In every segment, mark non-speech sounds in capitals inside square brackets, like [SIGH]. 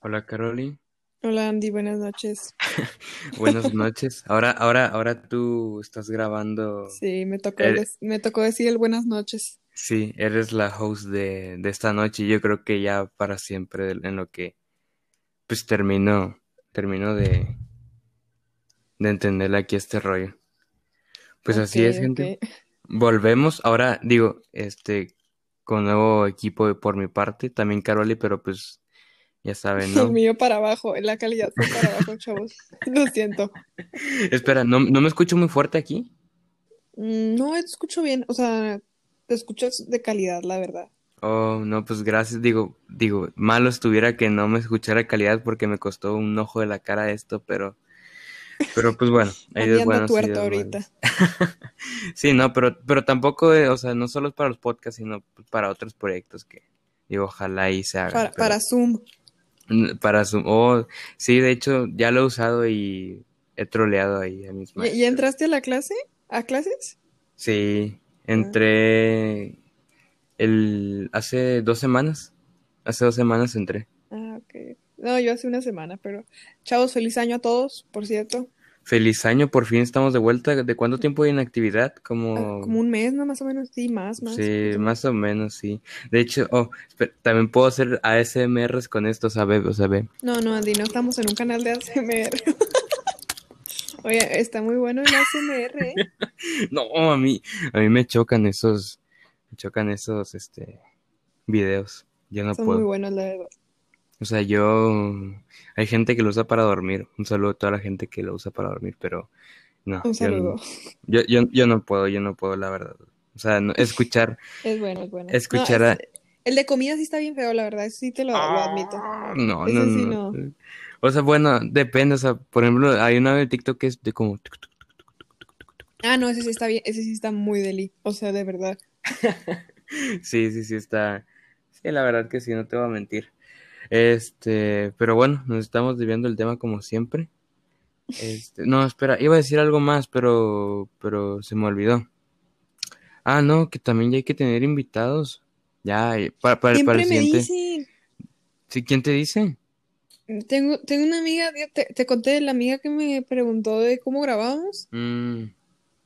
Hola, Caroli. Hola Andy, buenas noches. [LAUGHS] Buenas noches. Ahora, ahora, ahora tú estás grabando. Sí, me tocó, des- me tocó decir el buenas noches. sí, eres la host de, de esta noche y yo creo que ya para siempre en lo que pues termino, termino de, de entenderle aquí este rollo. Pues así es, gente. Volvemos. Ahora, digo, este, con nuevo equipo por mi parte, también Caroli, pero pues ya saben, [LAUGHS] El ¿no? mío para abajo, la calidad fue para abajo, chavos. Lo siento. [LAUGHS] Espera, ¿no, no me escucho muy fuerte aquí? Mm, No, te escucho bien, o sea, te escuchas de calidad, la verdad. Oh, no, pues gracias. Digo, digo, malo estuviera que no me escuchara calidad porque me costó un ojo de la cara esto, pero, pero pues bueno, anda buenos y tuerto ahorita. [LAUGHS] Sí, no, pero, pero tampoco, eh, o sea, no solo es para los podcasts, sino para otros proyectos que, digo, ojalá y se hagan, Para, pero para Zoom. Para su, oh, sí, de hecho, ya lo he usado y he troleado ahí a mis ¿Y, y maestros. entraste a la clase? ¿A clases? Sí, Ah, entré el, hace dos semanas, hace dos semanas entré. ah, ok. No, yo hace una semana, pero chavos, feliz año a todos, por cierto. Feliz año, por fin estamos de vuelta. ¿De cuánto tiempo de inactividad? Ah, Como Como, un mes, ¿no? Más o menos, sí, más, más, sí, más o menos. más o menos, sí. De hecho, oh, espera, también puedo hacer ASMRs con esto, ve, o sea, ve. No, no, Andy, no estamos en un canal de ASMR. [LAUGHS] Oye, está muy bueno el ASMR, ¿eh? [LAUGHS] No, a mí, a mí me chocan esos, me chocan esos, este, videos. Yo no Son muy puedo. buenos, la verdad. O sea, yo, hay gente que lo usa para dormir. Un saludo a toda la gente que lo usa para dormir, pero no, Un yo, saludo. yo, yo, yo no puedo, yo no puedo, la verdad. O sea, no- escuchar, [LAUGHS] Es bueno, es bueno. No, escuchar es, a, el de comida sí está bien feo, la verdad. Eso sí te lo, lo admito. Ah, No, no, sí no. no. O sea, bueno, depende. O sea, por ejemplo, hay una de TikTok que es de como. Ah, no, ese sí está bien. Ese sí está muy deli. O sea, de verdad. [LAUGHS] Sí, sí, sí, está. Sí, la verdad que sí, no te voy a mentir. Este, pero bueno, nos estamos desviando el tema como siempre. Este, no, espera, iba a decir algo más, pero, pero se me olvidó. Ah, no, que también ya hay que tener invitados. Ya, eh, para, para, para Siempre el me siguiente. dicen. Sí, ¿quién te dice? Tengo, tengo una amiga, te, te conté de la amiga que me preguntó de cómo grabábamos. Mm,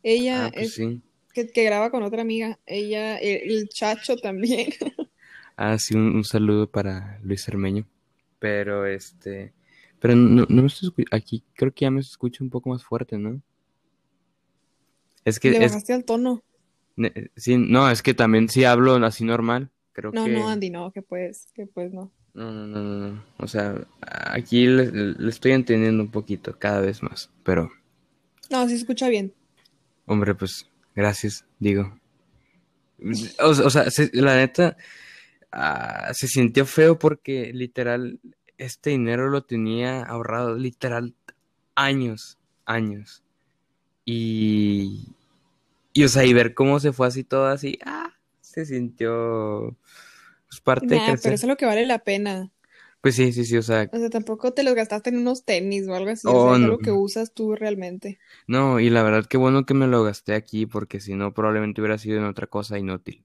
Ella ah, pues es sí. que, que graba con otra amiga. Ella, el, el Chacho también. [LAUGHS] Ah, sí, un, un saludo para Luis Armeño. Pero este, pero no, no me estoy escu- aquí, creo que ya me escucho un poco más fuerte, ¿no? Es que Le es, bajaste al tono. ne- sí, no, es que también sí hablo así normal, creo No, no, que, Andy, no, que pues, que pues no. no, no, no, no, no. O sea, aquí le, le estoy entendiendo un poquito, cada vez más, pero, No, sí se escucha bien. hombre, pues, gracias, digo. O, o sea, se- la neta, ah, se sintió feo porque literal, este dinero lo tenía ahorrado, literal, años, años. Y, y o sea, y ver cómo se fue así todo así, ah, se sintió, pues, parte de Nah, pero crecer. eso es lo que vale la pena. Pues sí, sí, sí, o sea, O sea, tampoco te los gastaste en unos tenis o algo así. O sea, oh, es no, algo que usas tú realmente. no, y la verdad que bueno que me lo gasté aquí porque si no probablemente hubiera sido en otra cosa inútil.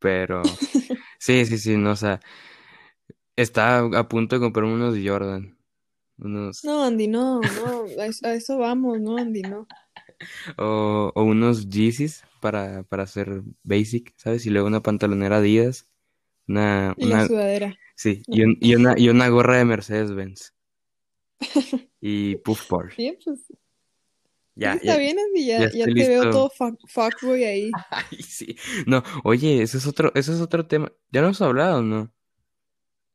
Pero [LAUGHS] sí, sí, sí, no, o sea, estaba a punto de comprarme unos Jordan, unos, No, Andy, no, no, a eso, a eso vamos, no, Andy, no. [LAUGHS] o, o unos Yeezys para, para hacer basic, ¿sabes? Y luego una pantalonera Adidas, una, Y la una, sudadera. sí, y, un- y una, y una gorra de Mercedes-Benz [LAUGHS] y Puff Porsche. Bien, pues, Ya, está ya, bien, Andy, ya ya, ya estoy te veo todo fuck, fuckboy ahí. [LAUGHS] Ay, sí. No, oye, eso es otro, eso es otro tema. Ya lo hemos hablado, ¿no?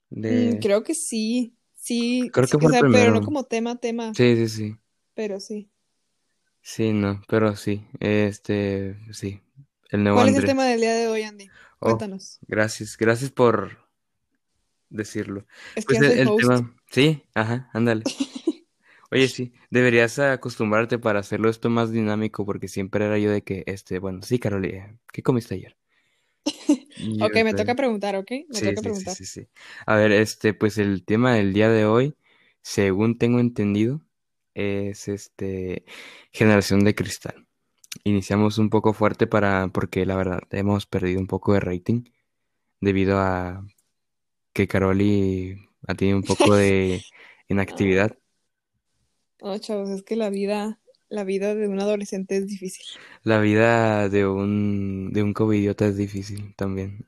Mm, creo que sí, sí, creo sí, que o fue el sea, pero no primero. como tema, tema, Sí, sí, sí. pero sí. Sí, no, pero sí. Este, sí. El nuevo ¿Cuál es el tema del día de hoy, Andy? Oh, Cuéntanos. gracias, gracias por decirlo. Es que Pues el, el tema, sí, ajá, ándale. [LAUGHS] Oye, sí, deberías acostumbrarte para hacerlo esto más dinámico, porque siempre era yo de que, este, bueno, sí, Carolina, ¿qué comiste ayer? Ok, me toca preguntar, ¿ok? Me Sí, toca sí, sí, preguntar. sí, sí. A ver, este, pues el tema del día de hoy, según tengo entendido, es este generación de cristal. Iniciamos un poco fuerte para, porque la verdad hemos perdido un poco de rating debido a que Caroli a ti un poco de [LAUGHS] inactividad. No, chavos, es que la vida, la vida de un adolescente es difícil. La vida de un, de un covidiota es difícil también.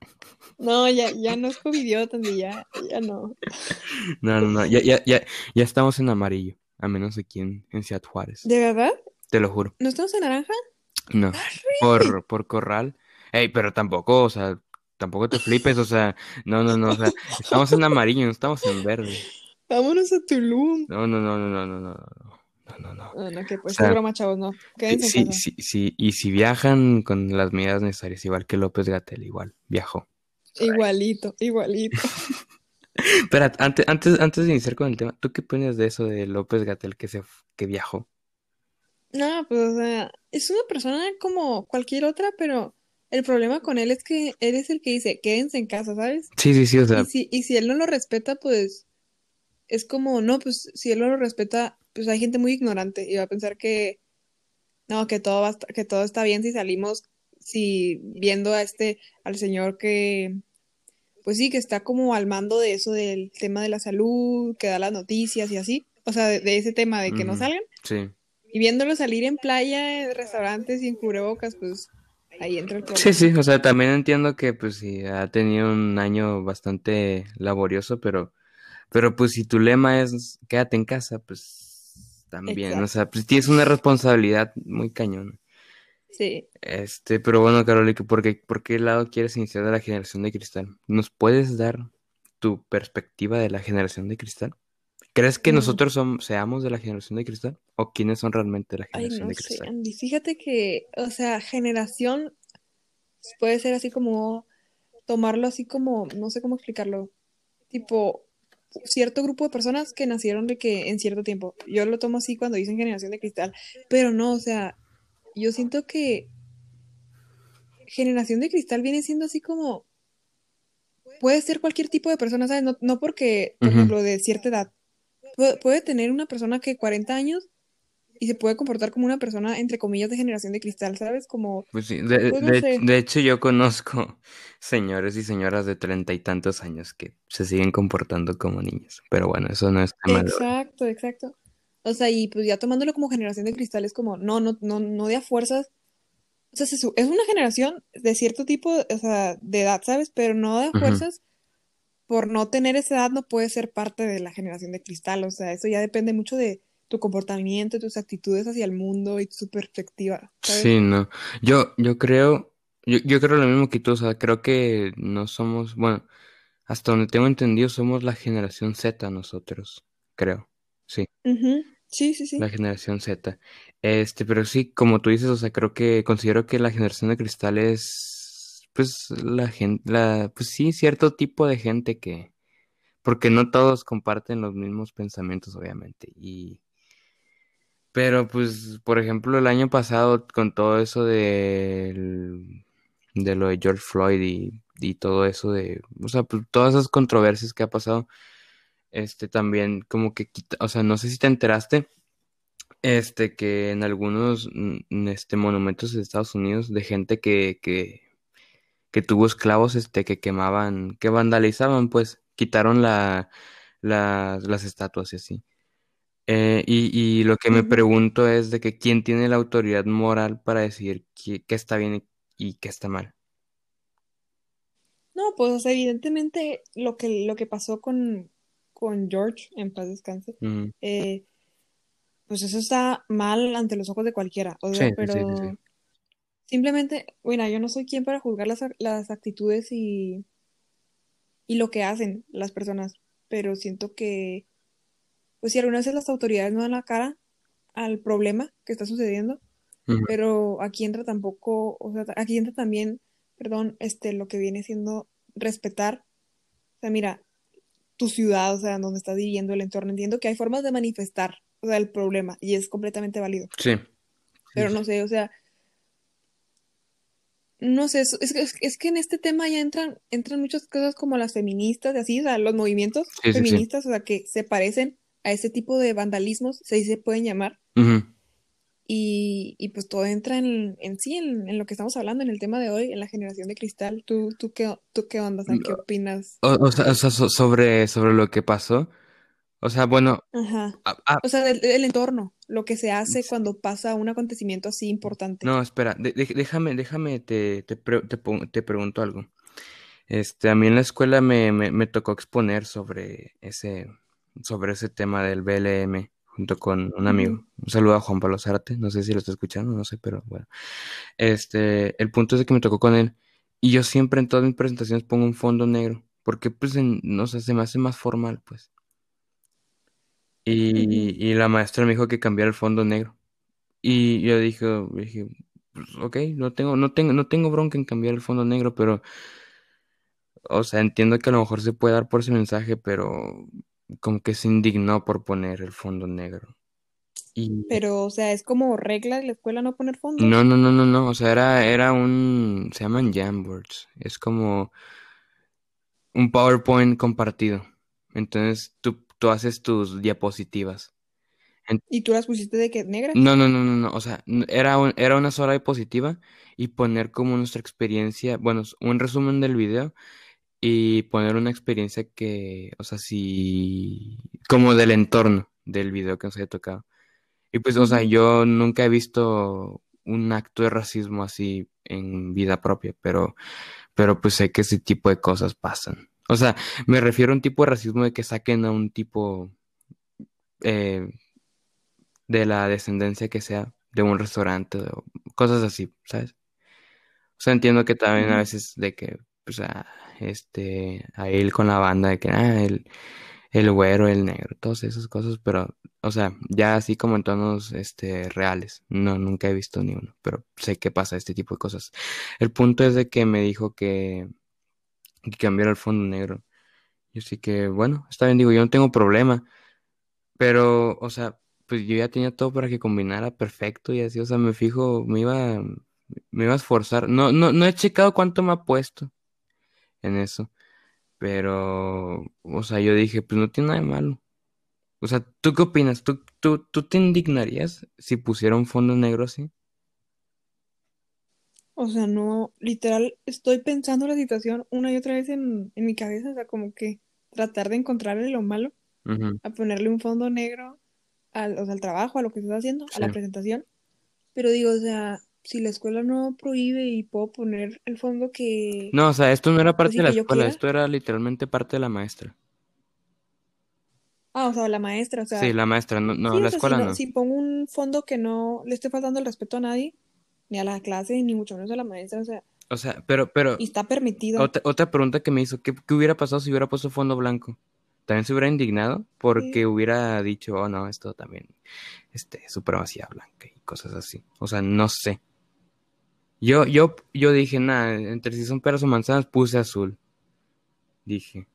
No, ya, ya no es covidiota, ni ya, ya no. No, no, no, ya, ya, ya, ya estamos en amarillo, a menos aquí en, en Ciudad Juárez, ¿De verdad? te lo juro. ¿No estamos en naranja? No, Ah, por, por corral. Ey, pero tampoco, o sea, tampoco te flipes, o sea, no, no, no, o sea, estamos en amarillo, no estamos en verde. Vámonos a Tulum. No, no, no, no, no, no, no, no, no, no, no. No, que pues O sea, broma, chavos, no. Quédense en Sí, casa. sí, sí, y si viajan con las medidas necesarias, igual que López Gatell, igual, viajó. Igualito, igualito. [LAUGHS] Espera, antes, antes, antes de iniciar con el tema, ¿tú qué opinas de eso de López Gatell que se, que viajó? No, pues, o sea, es una persona como cualquier otra, pero el problema con él es que él es el que dice, quédense en casa, ¿sabes? Sí, sí, sí, o sea, Y si, y si él no lo respeta, pues es como, no, pues si él no lo respeta, pues hay gente muy ignorante y va a pensar que, no, que todo va que todo está bien si salimos, si viendo a este, al señor que, pues sí, que está como al mando de eso del tema de la salud, que da las noticias y así, o sea, de, de ese tema de que no salgan, sí. y viéndolo salir en playa, en restaurantes sin cubrebocas, pues ahí entra el Sí, problema. sí, o sea, también entiendo que pues sí, ha tenido un año bastante laborioso, pero, pero pues si tu lema es quédate en casa, pues también, o sea, pues tienes una responsabilidad muy cañona. sí. Este, pero bueno, Carol, ¿y que ¿por qué, por qué lado quieres iniciar de la generación de cristal? ¿Nos puedes dar tu perspectiva de la generación de cristal? ¿Crees que Mm. nosotros som- seamos de la generación de cristal? ¿O quiénes son realmente la Ay, generación no de sé, cristal? Andy. Fíjate que, o sea, generación puede ser así como tomarlo así como, no sé cómo explicarlo, tipo cierto grupo de personas que nacieron de que en cierto tiempo. Yo lo tomo así cuando dicen generación de cristal, pero no, o sea, yo siento que generación de cristal viene siendo así como, puede ser cualquier tipo de persona, ¿sabes? No, no porque, por ejemplo, de cierta edad. Puede tener una persona que 40 años y se puede comportar como una persona, entre comillas, de generación de cristal, ¿sabes? Como, Pues sí, de, pues no de- de hecho yo conozco señores y señoras de treinta y tantos años que se siguen comportando como niños, pero bueno, eso no es tema de hoy. Exacto, exacto. O sea, y pues ya tomándolo como generación de cristal es como, no, no, no, no de a fuerzas. O sea, se es una generación de cierto tipo, o sea, de edad, ¿sabes? Pero no de a fuerzas, por no tener esa edad no puedes ser parte de la generación de cristal. O sea, eso ya depende mucho de tu comportamiento, tus actitudes hacia el mundo y tu perspectiva, ¿sabes? Sí, no. Yo, yo creo, yo, yo creo lo mismo que tú, o sea, creo que no somos, bueno, hasta donde tengo entendido, somos la generación Z nosotros, creo. Sí, Ujú. Sí, sí, la sí. generación Z. Este, pero sí, como tú dices, o sea, creo que considero que la generación de cristal es, pues, la gente, la, pues sí, cierto tipo de gente que, porque no todos comparten los mismos pensamientos, obviamente, y Pero pues, por ejemplo, el año pasado con todo eso del- de lo de George Floyd y, y todo eso de, o sea, pues todas esas controversias que ha pasado, este también como que o sea, no sé si te enteraste, este que en algunos este monumentos de Estados Unidos de gente que, que, que tuvo esclavos, este, que quemaban, que vandalizaban, pues, quitaron la, las las estatuas y así. Eh, y, y lo que me Ujú. pregunto es de que quién tiene la autoridad moral para decidir qué, qué está bien y, y qué está mal. No, pues, o sea, evidentemente lo que, lo que pasó con, con George, en paz descanse, eh, pues eso está mal ante los ojos de cualquiera. O Sí, sea, sí, sí, sí, sí. pero simplemente, bueno, yo no soy quien para juzgar las, las actitudes y, y lo que hacen las personas, pero siento que, pues si algunas veces las autoridades no dan la cara al problema que está sucediendo, pero aquí entra tampoco, o sea, aquí entra también, perdón, este, lo que viene siendo respetar, o sea, mira, tu ciudad, o sea, donde estás viviendo, el entorno, entiendo que hay formas de manifestar, o sea, el problema, y es completamente válido, Sí, sí, pero sí. no sé, o sea, no sé, es, es, que- es que en este tema ya entran, entran muchas cosas como las feministas y así, o sea, los movimientos Sí, sí, sí. feministas, o sea, que se parecen a ese tipo de vandalismos, se se pueden llamar, Ujú. Y, y pues todo entra en, en sí, en, en lo que estamos hablando, en el tema de hoy, en la generación de cristal. ¿Tú, tú, qué, tú qué onda? O sea, ¿qué opinas? O, o sea, sobre, sobre lo que pasó. O sea, bueno, Ajá. ah, ah, O sea, el, el entorno, lo que se hace cuando pasa un acontecimiento así importante. no, espera, de- de- déjame, déjame, te, te, pre- te te pregunto algo. Este, a mí en la escuela me, me, me tocó exponer sobre ese, sobre ese tema del BLM junto con un amigo. Un saludo a Juan Pablo Zárate, no sé si lo está escuchando, no sé, pero bueno. Este, el punto es de que me tocó con él y yo siempre en todas mis presentaciones pongo un fondo negro, porque pues en- no sé, se me hace más formal, pues. Y, y la maestra me dijo que cambiara el fondo negro. Y yo dije, dije, pues, ok, no tengo, no tengo, no tengo bronca en cambiar el fondo negro, pero, o sea, entiendo que a lo mejor se puede dar por ese mensaje, pero como que se indignó por poner el fondo negro. Y Pero, o sea, es como regla de la escuela no poner no, fondos. no, no, no, no, o sea, era, era un, se llaman Jamboards, es como un PowerPoint compartido. Entonces tú, tú haces tus diapositivas. En- Y tú las pusiste de que negras. no, no, no, no, no, o sea, era, un- era una sola diapositiva y poner como nuestra experiencia, bueno, un resumen del video y poner una experiencia que, o sea, sí, como del entorno del video que nos haya tocado. Y pues, o sea, yo nunca he visto un acto de racismo así en vida propia, pero, pero pues sé que ese tipo de cosas pasan. O sea, me refiero a un tipo de racismo de que saquen a un tipo eh, de la descendencia que sea, de un restaurante, o cosas así, ¿sabes? O sea, entiendo que también a veces de que, pues, ah, este, a él con la banda, de que, ah, el, el güero, el negro, todas esas cosas, pero, o sea, ya así como en tonos, este, reales, no, nunca he visto ni uno, pero sé que pasa este tipo de cosas. El punto es de que me dijo que, que cambiara el fondo negro. Yo sí que, bueno, está bien, digo, yo no tengo problema, pero, o sea, pues yo ya tenía todo para que combinara perfecto y así, o sea, me fijo, me iba, me iba a esforzar. No, no, no he checado cuánto me ha puesto en eso, pero, o sea, yo dije, pues no tiene nada de malo. O sea, ¿tú qué opinas? ¿Tú, tú, tú te indignarías si pusiera un fondo negro así? O sea, no, literal, estoy pensando la situación una y otra vez en, en mi cabeza, o sea, como que tratar de encontrarle lo malo, a ponerle un fondo negro al, o sea, al trabajo, a lo que estás haciendo, a la presentación. Pero digo, o sea, si la escuela no prohíbe y puedo poner el fondo que, No, o sea, esto no era pues parte sí, de la escuela, quiera. esto era literalmente parte de la maestra. Ah, o sea, la maestra, o Sí, sea, la maestra, no, no, sí, la o sea, si escuela no, no. si pongo un fondo que no le esté faltando el respeto a nadie, ni a la clase, ni mucho menos a la maestra, o sea, O sea, pero, pero, y está permitido. otra, otra pregunta que me hizo, ¿qué, qué hubiera pasado si hubiera puesto fondo blanco? ¿También se hubiera indignado? Porque Sí. hubiera dicho, oh no, esto también, este, supremacía blanca y cosas así. O sea, no sé. Yo, yo, yo dije, nada, entre si son peras o manzanas, puse azul. Dije,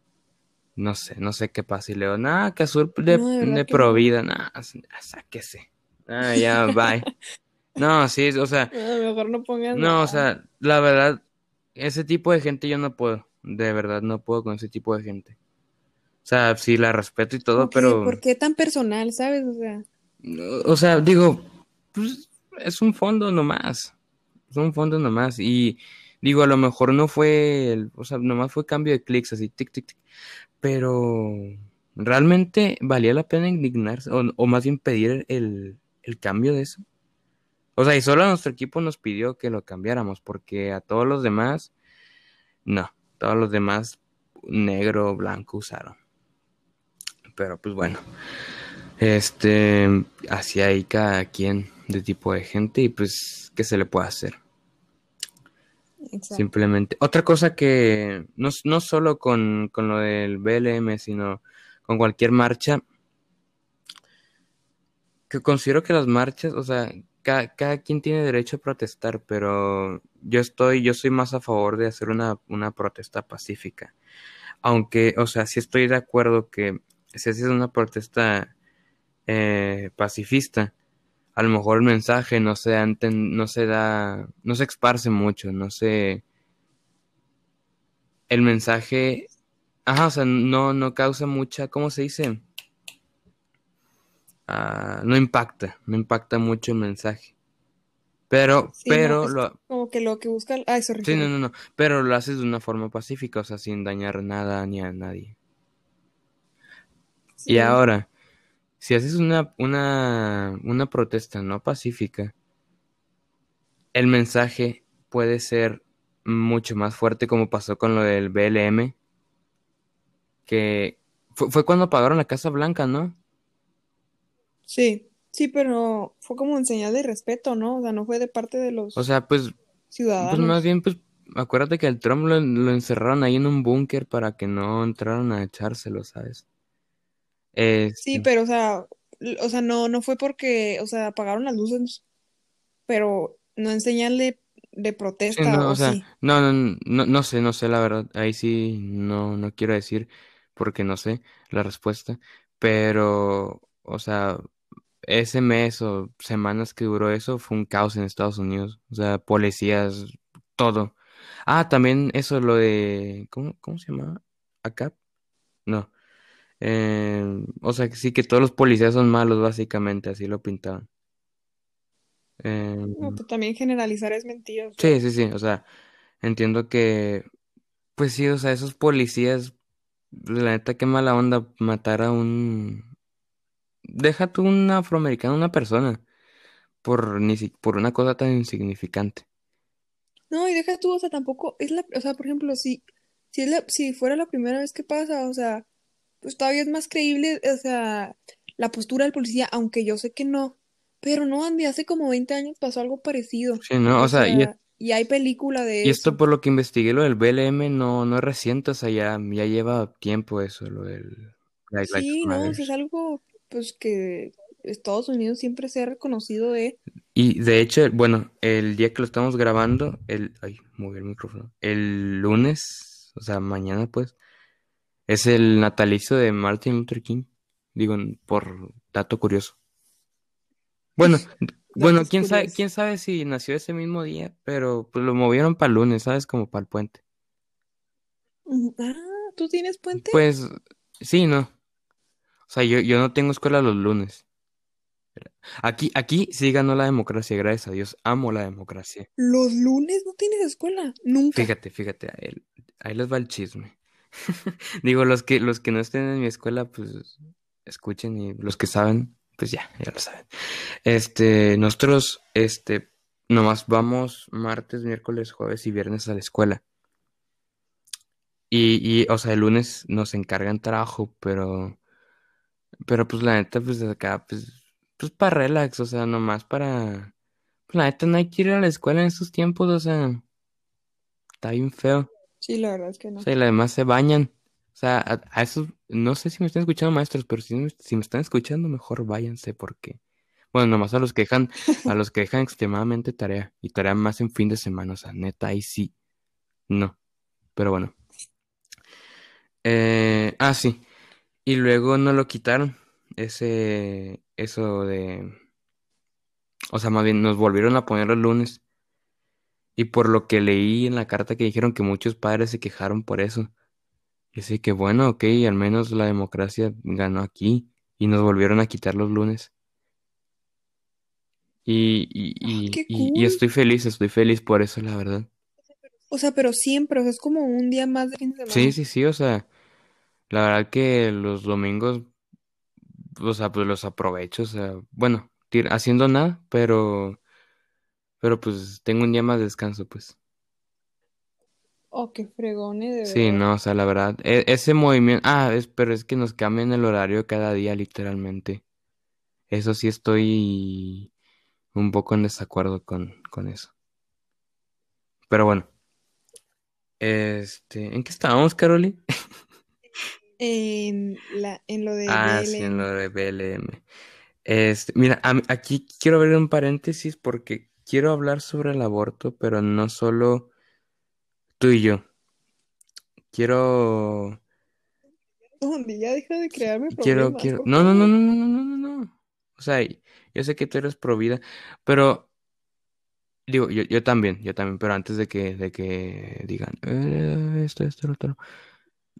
no sé, no sé qué pasa. Y le digo, nada, que azul de, No, de de no. provida, nada, sáquese. Ah, ya, [LAUGHS] bye. No, sí, o sea, Ah, mejor no pongas no, o sea, la verdad, ese tipo de gente yo no puedo. De verdad, no puedo con ese tipo de gente. O sea, sí la respeto y todo, pero, ¿por qué tan personal, sabes? O sea, o sea, digo, pues es un fondo nomás. Es un fondo nomás. Y digo, a lo mejor no fue, el- o sea, nomás fue cambio de clics, así, tic, tic, tic. Pero realmente valía la pena indignarse, o, o más bien pedir el, el cambio de eso. O sea, y solo nuestro equipo nos pidió que lo cambiáramos, porque a todos los demás, no, todos los demás negro, blanco usaron. Pero pues bueno, este, así hay cada quien de tipo de gente y pues, ¿qué se le puede hacer? Exacto. Simplemente. Otra cosa que no, no solo con, con lo del BLM, sino con cualquier marcha, que considero que las marchas, o sea, cada, cada quien tiene derecho a protestar, pero yo estoy, yo soy más a favor de hacer una, una protesta pacífica. Aunque, o sea, sí estoy de acuerdo que si haces una protesta eh, pacifista, a lo mejor el mensaje no se da, no se da, no se esparce mucho, no se, el mensaje, ajá, o sea, no, no causa mucha, ¿cómo se dice? ah, no impacta, no impacta mucho el mensaje. Pero, Sí, pero lo, como que lo que busca... Ay, sorry, sí, no, no, no, pero lo haces de una forma pacífica, o sea, sin dañar nada ni a nadie. Y ahora, si haces una, una, una protesta no pacífica, el mensaje puede ser mucho más fuerte como pasó con lo del BLM, que fue, fue cuando apagaron la Casa Blanca, ¿no? Sí, sí, pero fue como en señal de respeto, ¿no? O sea, no fue de parte de O los sea, pues, pues más ciudadanos. bien, pues, acuérdate que al Trump lo, lo encerraron ahí en un búnker para que no entraran a echárselo, ¿sabes? Sí, Este, pero o sea, o sea, no, no fue porque, o sea, apagaron las luces, pero no en señal de, de sí, protesta, no, o o sea, sí. no, no, no, no sé, no sé la verdad, ahí sí no, no quiero decir porque no sé la respuesta, pero, o sea, ese mes o semanas que duró eso fue un caos en Estados Unidos, o sea, policías, todo. Ah, también eso, lo de, ¿cómo, cómo se llamaba? ¿ACAP? No. Eh, o sea, que sí que todos los policías son malos, básicamente, así lo pintaban. Eh, No, pues también generalizar es mentira, o sea. sí, sí, sí, o sea, entiendo que, pues sí, o sea, esos policías, la neta, qué mala onda matar a un... Deja tú un afroamericano, una persona, por, ni si- por una cosa tan insignificante. No, y deja tú, o sea, tampoco es la, o sea, por ejemplo, si, si es la, si fuera la primera vez que pasa, o sea, pues todavía es más creíble, o sea, la postura del policía, aunque yo sé que no, pero no, Andy, hace como 20 años pasó algo parecido, Sí, ¿no? O o sea, y, sea, y hay película y de esto eso. por lo que investigué, lo del BLM no, no es reciente, o sea, ya, ya lleva tiempo eso, lo del Sí, no, sea, es algo, pues que Estados Unidos siempre se ha reconocido de, Y de hecho, bueno, el día que lo estamos grabando, el, ay, moví el micrófono, el lunes, o sea, mañana pues, es el natalicio de Martin Luther King, digo, por dato curioso. Bueno, bueno, quién sabe, quién sabe si nació ese mismo día, pero pues lo movieron para el lunes, ¿sabes? Como para el puente. Ujú. Ah, ¿tú tienes puente? Pues, sí, no. O sea, yo, yo no tengo escuela los lunes. Aquí, aquí sí ganó la democracia, gracias a Dios. Amo la democracia. Los lunes no tienes escuela, nunca. Fíjate, fíjate, ahí, ahí les va el chisme. [LAUGHS] Digo, los que, los que no estén en mi escuela, pues escuchen y los que saben, pues ya, ya lo saben. Este, nosotros, este, nomás vamos martes, miércoles, jueves y viernes a la escuela. Y, y, o sea, el lunes nos encargan trabajo, pero, pero pues la neta, pues acá, pues, pues para relax, o sea, nomás para, pues la neta no hay que ir a la escuela en estos tiempos, o sea, está bien feo. Sí, la verdad es que O no. sea, y además se bañan. O sea, a, a esos, no sé si me están escuchando maestros, pero si, me- si me están escuchando, mejor váyanse porque, bueno, nomás a los que dejan, [LAUGHS] a los que dejan extremadamente tarea y tarea más en fin de semana, o sea, neta, ahí sí, no. Pero bueno. Eh, ah, sí. Y luego no lo quitaron. Ese, eso de, o sea, más bien nos volvieron a poner los lunes. Y por lo que leí en la carta que dijeron que muchos padres se quejaron por eso. Y así que bueno, ok, al menos la democracia ganó aquí y nos volvieron a quitar los lunes. Y, y, cool. estoy feliz, estoy feliz por eso, la verdad. O sea, pero siempre, o sea, es como un día más de fin de Sí, semana. sí, sí, o sea, la verdad que los domingos, o sea, pues los aprovecho, o sea, bueno, haciendo nada, pero, pero pues tengo un día más de descanso, pues. Oh, qué fregones, de Sí, verdad. no, o sea, la verdad, e- ese movimiento, ah, es, pero es que nos cambian el horario cada día, literalmente. Eso sí estoy un poco en desacuerdo con, con eso. Pero bueno, este, ¿en qué estábamos, Caroli? [LAUGHS] En la, en lo de Ah, sí, en lo BLM. de BLM. Este, mira, a aquí quiero abrir un paréntesis porque quiero hablar sobre el aborto, pero no solo tú y yo. Quiero, [LAUGHS] ya deja de crearme quiero, problemas, quiero. [LAUGHS] No, no, no, no, no, no, no. no. O sea, yo sé que tú eres pro vida, pero digo, yo, yo también, yo también, pero antes de que, de que digan "Eh, esto, esto, lo otro.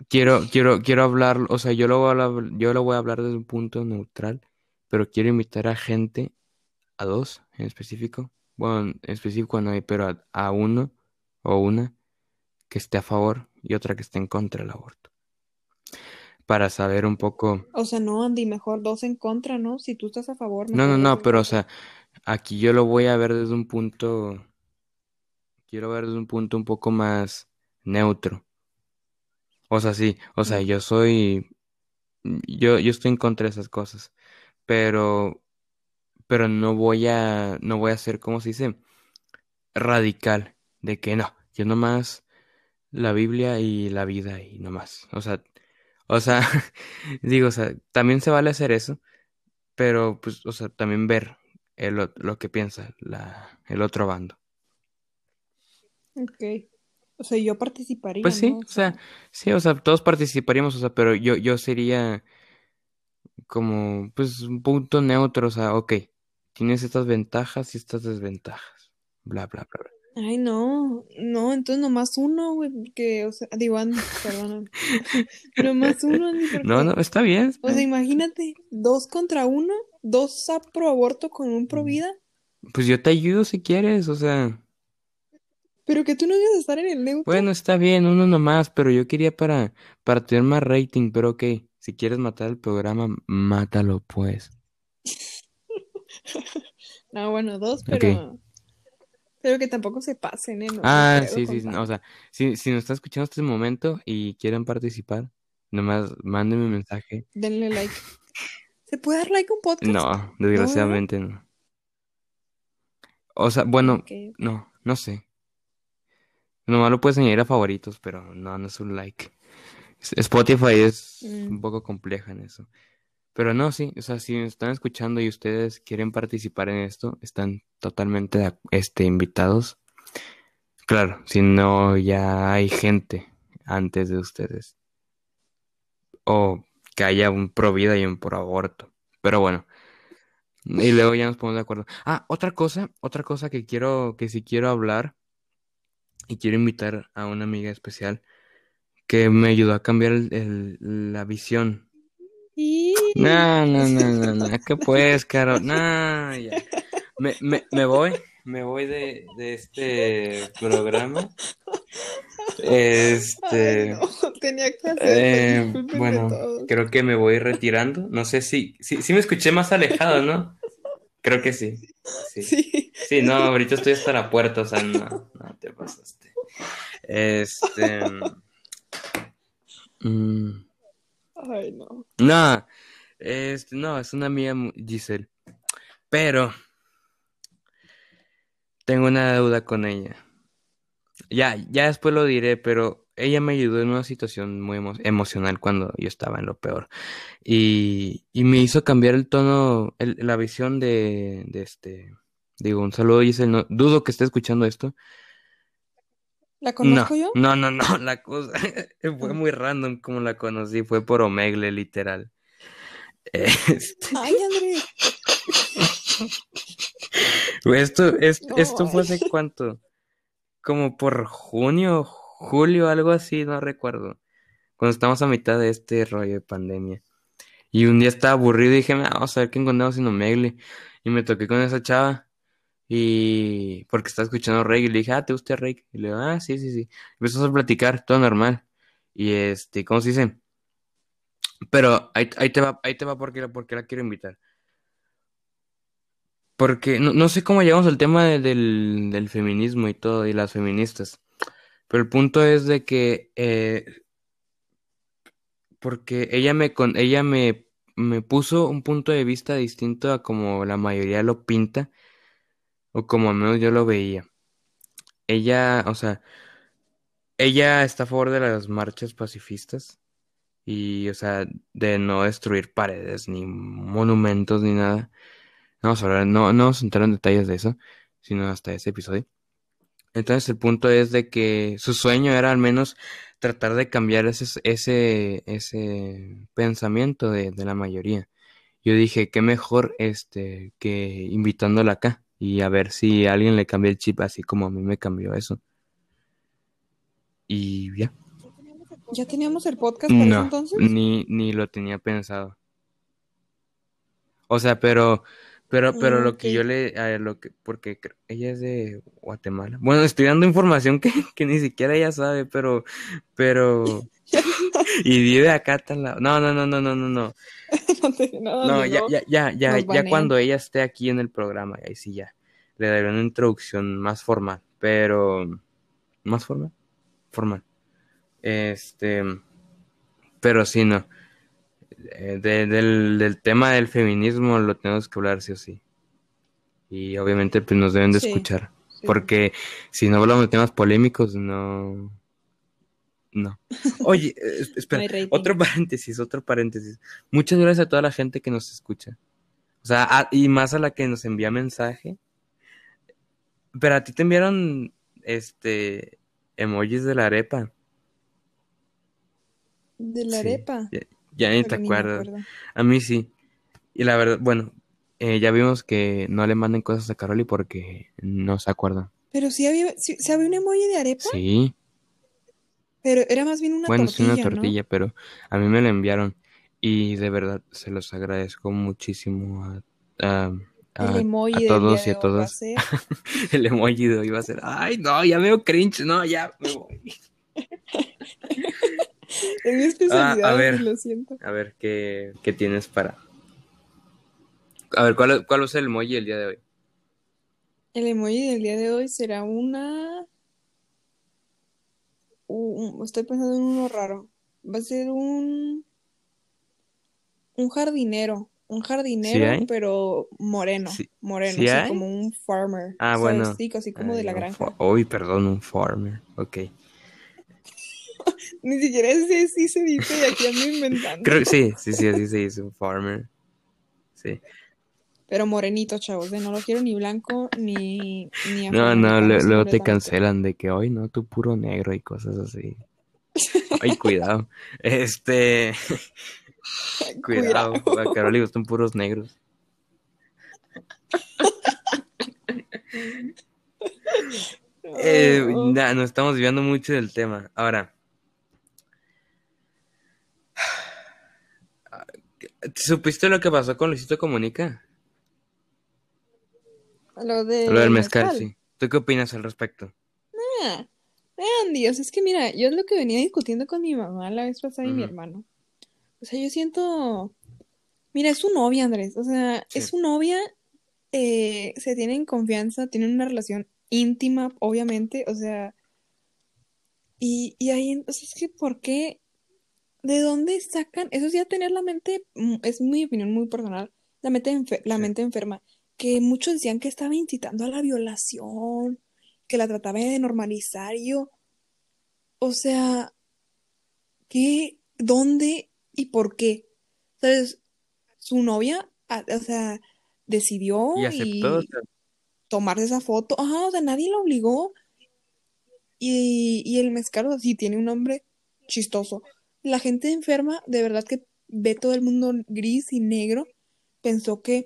Quiero, quiero, quiero hablar, o sea, yo lo voy a hablar, yo lo voy a hablar desde un punto neutral, pero quiero invitar a gente, a dos en específico. Bueno, en específico no hay, pero a, a uno o una que esté a favor y otra que esté en contra del aborto. Para saber un poco. O sea, no, Andy, mejor dos en contra, ¿no? Si tú estás a favor. No, no, no, pero o sea, aquí yo lo voy a ver desde un punto. Quiero ver desde un punto un poco más neutro. O sea, sí, o sea, yo soy. Yo, yo estoy en contra de esas cosas. Pero, pero no voy a, no voy a ser, ¿cómo se dice? Radical. De que no, yo nomás la Biblia y la vida y nomás. O sea, o sea, [LAUGHS] digo, o sea, también se vale hacer eso, pero pues, o sea, también ver el, lo que piensa la, el otro bando. Ok. O sea, yo participaría, Pues sí, ¿no? O sea, sí, o sea, todos participaríamos, o sea, pero yo, yo sería como, pues, un punto neutro, o sea, ok, tienes estas ventajas y estas desventajas, bla, bla, bla, bla. ay, no, no, entonces nomás uno, güey, que, o sea, digo, Andy, [LAUGHS] perdóname. [LAUGHS] Nomás uno, Andy, No, no, porque, está bien, está o sea, bien. imagínate, dos contra uno, dos a pro aborto con un pro vida, Pues yo te ayudo si quieres, o sea, pero que tú no ibas a estar en el neutro. bueno, está bien, uno nomás, pero yo quería para, para tener más rating, pero ok, si quieres matar el programa, mátalo pues. [LAUGHS] [LAUGHS] No, bueno, dos, pero, pero que tampoco se pasen, ¿eh? No, no Ah, creo sí, sí, no, o sea, si, si nos está escuchando este momento y quieren participar, nomás mándenme un mensaje. Denle like. [LAUGHS] ¿Se puede dar like a un podcast? No, No, desgraciadamente no. O sea, bueno, no, no sé. Nomás lo puedes añadir a favoritos, pero no, no es un like. Spotify es un Mm, poco compleja en eso. Pero no, sí, o sea, si me están escuchando y ustedes quieren participar en esto, están totalmente este, invitados. Claro, si no ya hay gente antes de ustedes. O que haya un pro vida y un pro aborto. Pero bueno, y luego ya nos ponemos de acuerdo. Ah, otra cosa, otra cosa que quiero, que si quiero hablar y quiero invitar a una amiga especial que me ayudó a cambiar el- el- la visión. [LAUGHS] No, no, no, no, no, ¿qué pues, Caro? No, ya. Me, me, me voy, me voy de, de este programa. Ay, Este, no, tenía que hacerlo, eh, discúlpenme bueno, creo que me voy retirando. No sé si, si, si me escuché más alejado, ¿no? Creo que sí, sí. Sí. Sí, no, ahorita estoy hasta la puerta, o sea, no, no te pasaste. Este, mm, Ay, no. no, este, no, es una amiga Giselle, pero tengo una deuda con ella. Ya, ya después lo diré, pero ella me ayudó en una situación muy emo- emocional cuando yo estaba en lo peor. Y, y me hizo cambiar el tono, el- la visión de, de este. Digo, un saludo, Giselle. No, dudo que esté escuchando esto. ¿La No, conozco yo? no, no, no. La cosa [LAUGHS] fue Ah. muy random como la conocí. Fue por Omegle, literal. Este, Ay, Andrés. [LAUGHS] esto, es- esto fue hace cuánto? Como por junio, julio, algo así, no recuerdo. Cuando estamos a mitad de este rollo de pandemia. Y un día estaba aburrido y dije, "Ah, vamos a ver qué encontramos en Omegle. Y me toqué con esa chava. Y porque estaba escuchando reggae. Y le dije, ah, ¿te gusta reggae? Y le digo, ah, sí, sí, sí. Empezamos a platicar, todo normal. Y este, ¿cómo se dice? Pero ahí, ahí te va, ahí te va porque, porque la quiero invitar. Porque no, no sé cómo llegamos al tema de- del, del feminismo y todo, y las feministas. Pero el punto es de que eh, porque ella me con ella me, me puso un punto de vista distinto a como la mayoría lo pinta, o como al menos yo lo veía. Ella, o sea, ella está a favor de las marchas pacifistas y, o sea, de no destruir paredes ni monumentos ni nada. No vamos a hablar, no, no vamos a entrar en detalles de eso, sino hasta ese episodio. Entonces el punto es de que su sueño era al menos tratar de cambiar ese, ese, ese pensamiento de, de la mayoría. Yo dije, qué mejor este que invitándola acá y a ver si alguien le cambia el chip así como a mí me cambió eso. Y ya. ¿Ya teníamos el podcast para ese No, entonces? ni, ni lo tenía pensado. O sea, pero, pero, pero Mm, lo que yo le, a lo que, porque ella es de Guatemala. Bueno, estoy dando información que, [LAUGHS] que ni siquiera ella sabe, pero, pero, [LAUGHS] y vive acá tan lado. No, no, no, no, no, no, no. [LAUGHS] No ya, ya, ya, ya, ya cuando ella esté aquí en el programa, ahí sí ya, le daré una introducción más formal, pero, ¿más formal? Formal. Este, pero sí, no. Eh, de- del, del tema del feminismo lo tenemos que hablar sí o sí. Y obviamente pues nos deben de Sí, escuchar, sí. porque si no hablamos de temas polémicos, no, no. Oye, eh, [LAUGHS] espera, otro paréntesis, otro paréntesis. Muchas gracias a toda la gente que nos escucha. O sea, a- y más a la que nos envía mensaje. Pero a ti te enviaron, este, emojis de la arepa. De la Sí, arepa. ya, ya ni te ni acuerdas. A mí sí. Y la verdad, bueno, eh, ya vimos que no le manden cosas a Caroli porque no se acuerda. Pero sí había, sí, sí había un emoji de arepa, Sí, pero era más bien una bueno, sí una tortilla, ¿no? tortilla, pero a mí me la enviaron. Y de verdad se los agradezco muchísimo a, a, a- todos y a todas. [LAUGHS] El emoji de hoy va a ser, ay, no, ya veo cringe, no, ya me voy. [LAUGHS] [LAUGHS] Es mi Ah, especialidad, a ver. lo siento. A ver, ¿qué, qué tienes para...? A ver, ¿cuál, cuál es el emoji el día de hoy? El emoji del día de hoy será una. un- estoy pensando en uno raro. Va a ser un. Un jardinero. Un ¿Sí jardinero, pero moreno. ¿Sí, Moreno, sí como un farmer. Ah, ¿sabes? bueno. Sí, así como de la granja. Uy, perdón, un farmer. Ok. [LAUGHS] Ni siquiera sé si se dice y aquí ando inventando. Creo sí, sí, sí, así se dice, un farmer. Sí. Pero morenito, chavos, ¿eh? No lo quiero ni blanco ni, ni No, no, luego te cancelan de que hoy no, tú puro negro y cosas así. Ay, [LAUGHS] cuidado. Este, [LAUGHS] cuidado, a Carol le gustan puros negros. Eh, nos estamos desviando mucho del tema. Ahora, ¿supiste lo que pasó con Luisito Comunica? Lo Lo del mezcal, mezcal. sí. ¿Tú qué opinas al respecto? Ah, vean, Dios, es que mira, yo es lo que venía discutiendo con mi mamá la vez pasada y mi hermano. O sea, yo siento, mira, es su novia, Andrés. O sea, es su novia, eh, se tienen confianza, tienen una relación íntima, obviamente. O sea, y, y ahí, o sea, es que ¿por qué? ¿De dónde sacan? Eso es ya tener la mente, mm, es mi opinión muy personal, la mente, la Sí. mente enferma. Que muchos decían que estaba incitando a la violación, que la trataba de normalizar. Y yo, o sea, ¿qué? ¿Dónde y por qué? ¿Sabes? Su novia, a- o sea, decidió Y aceptó, tomarse esa foto. Ajá, o sea, nadie la obligó. Y, y el mezcal, o sea, sí tiene un nombre chistoso. La gente enferma, de verdad que ve todo el mundo gris y negro, pensó que,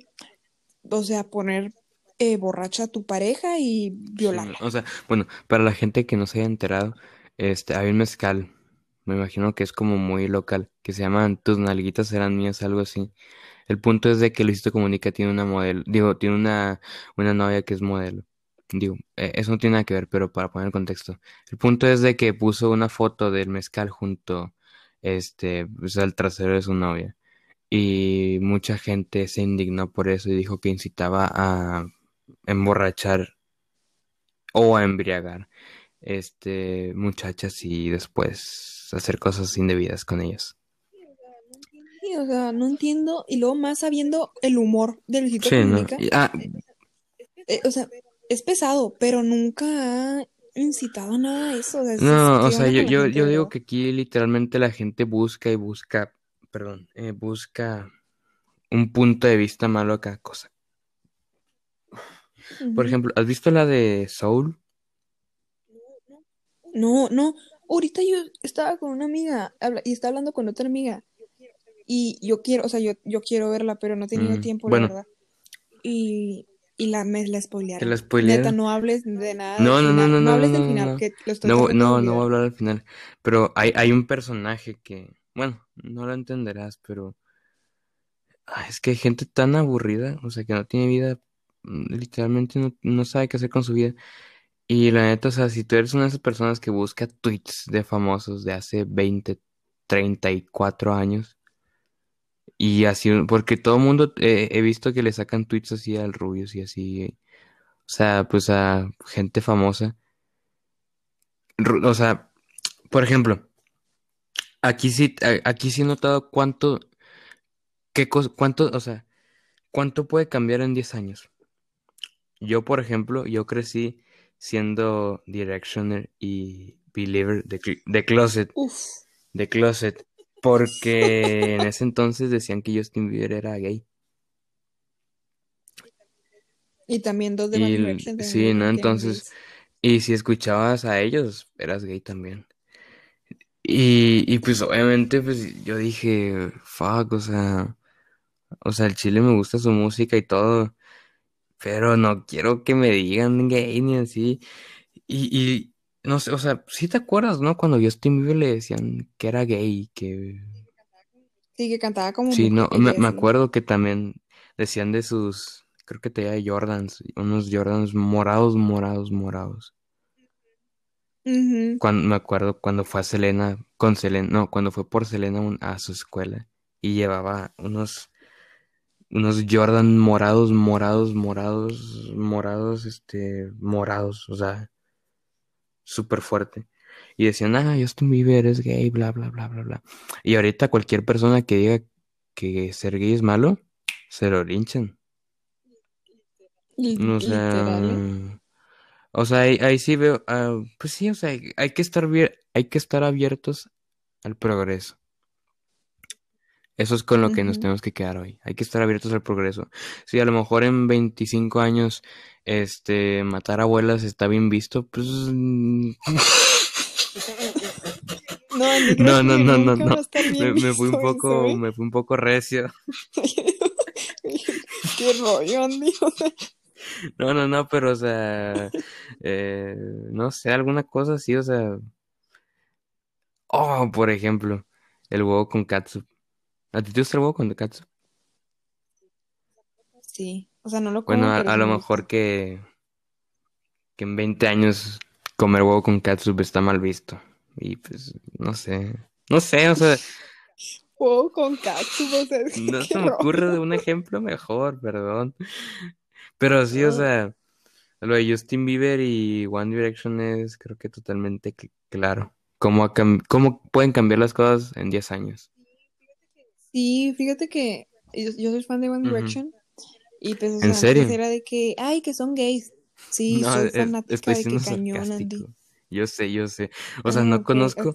o sea, poner eh, borracha a tu pareja y violarla. o sea, bueno, para la gente que no se haya enterado, este, hay un mezcal, me imagino que es como muy local, que se llaman Tus nalguitas eran mías, algo así. El punto es de que Luisito Comunica tiene una modelo, digo, tiene una, una novia que es modelo. Digo, eh, eso no tiene nada que ver, pero para poner el contexto. El punto es de que puso una foto del mezcal junto, este, pues, al trasero de su novia. Y mucha gente se indignó por eso y dijo que incitaba a emborrachar o a embriagar, este, muchachas y después hacer cosas indebidas con ellas. Sí, o sea, no entiendo. Y luego más sabiendo el humor de Luisito Sí, ah, eh, o sea, es pesado, pero nunca incitado a nada de eso. No, o ¿qué sea, yo, yo, digo que aquí literalmente la gente busca y busca, perdón, eh, busca un punto de vista malo a cada cosa. Por ejemplo, ¿has visto la de Soul? No, no. Ahorita yo estaba con una amiga y estaba hablando con otra amiga. Y yo quiero, o sea, yo, yo quiero verla, pero no he tenido Mm, tiempo, la verdad. Y, y la, me la ¿te spoilearon. la Neta, spoilearon? no hables de nada No, no, no, no, No hables del final, no. que lo estoy No, no, no voy a hablar al final. Pero hay, hay un personaje que, bueno, no lo entenderás, pero ah, es que hay gente tan aburrida, o sea, que no tiene vida, mm, literalmente no, no sabe qué hacer con su vida. Y la neta, o sea, si tú eres una de esas personas que busca tweets de famosos de hace 20, 34 años, y así, porque todo el mundo eh, he visto que le sacan tweets así al Rubius y así, o sea, pues a gente famosa. Ru- O sea, por ejemplo, aquí sí, a- aquí sí he notado cuánto, qué cosa, cuánto, o sea, cuánto puede cambiar en 10 años. Yo, por ejemplo, yo crecí siendo Directioner y Believer de, Cl- de Closet, Uf. de Closet, porque en ese entonces decían que Justin Bieber era gay. Y también dos de Y Direction sí, ¿no? Entonces, y si escuchabas a ellos, eras gay también. Y, y pues obviamente, pues yo dije, fuck, o sea, o sea, el chile me gusta su música y todo, pero no quiero que me digan gay ni así. Y, y no sé, o sea, sí te acuerdas, ¿no? Cuando Justin Bieber le decían que era gay, que Sí, que cantaba como sí, no, me, me acuerdo que también decían de sus, creo que tenía Jordans, unos Jordans morados, morados, morados. Cuando, me acuerdo cuando fue a Selena, con Selena, no, cuando fue por Selena un- a su escuela y llevaba unos, unos Jordan morados, morados, morados, morados, este, morados, o sea, súper fuerte. Y decían, ah, Justin Bieber es gay, bla, bla, bla, bla, bla. Y ahorita cualquier persona que diga que ser gay es malo, se lo linchan. Li- O sea, Literal, ¿eh? o sea, ahí, ahí sí veo, ah, pues sí, o sea, hay hay que estar hay que estar abiertos al progreso. Eso es con lo que nos tenemos que quedar hoy. Hay que estar abiertos al progreso. Sí, a lo mejor en 25 años, este, matar abuelas está bien visto, pues... mm, [LAUGHS] No, [LAUGHS] No, no, no, no, Me, fui un eso, poco, ¿eh? me fui un poco recio. [LAUGHS] Qué rollo, Andy. No, no, no, pero, o sea, eh, no sé, alguna cosa así, o sea... Oh, por ejemplo, el huevo con catsup. ¿A ti te gusta el huevo con catsup? Sí, o sea, no lo Bueno, como, a, pero a lo me mejor que, que en 20 años comer huevo con catsup está mal visto. Y pues, no sé. No sé, o sea, [LAUGHS] Huevo con catsup, o sea, es no se me ocurre rollo. un ejemplo mejor, perdón. Pero sí, o Ah, sea, lo de Justin Bieber y One Direction es creo que totalmente cl- claro. ¿Cómo, cómo pueden cambiar las cosas en 10 años? Sí, fíjate que yo, yo soy fan de One. Direction y pues, o ¿En sea, serio? era de que, ay, que son gays. Sí, No, soy es- fanática estoy de que cañón, Andy. Yo sé, yo sé. O sea, Ah, no conozco,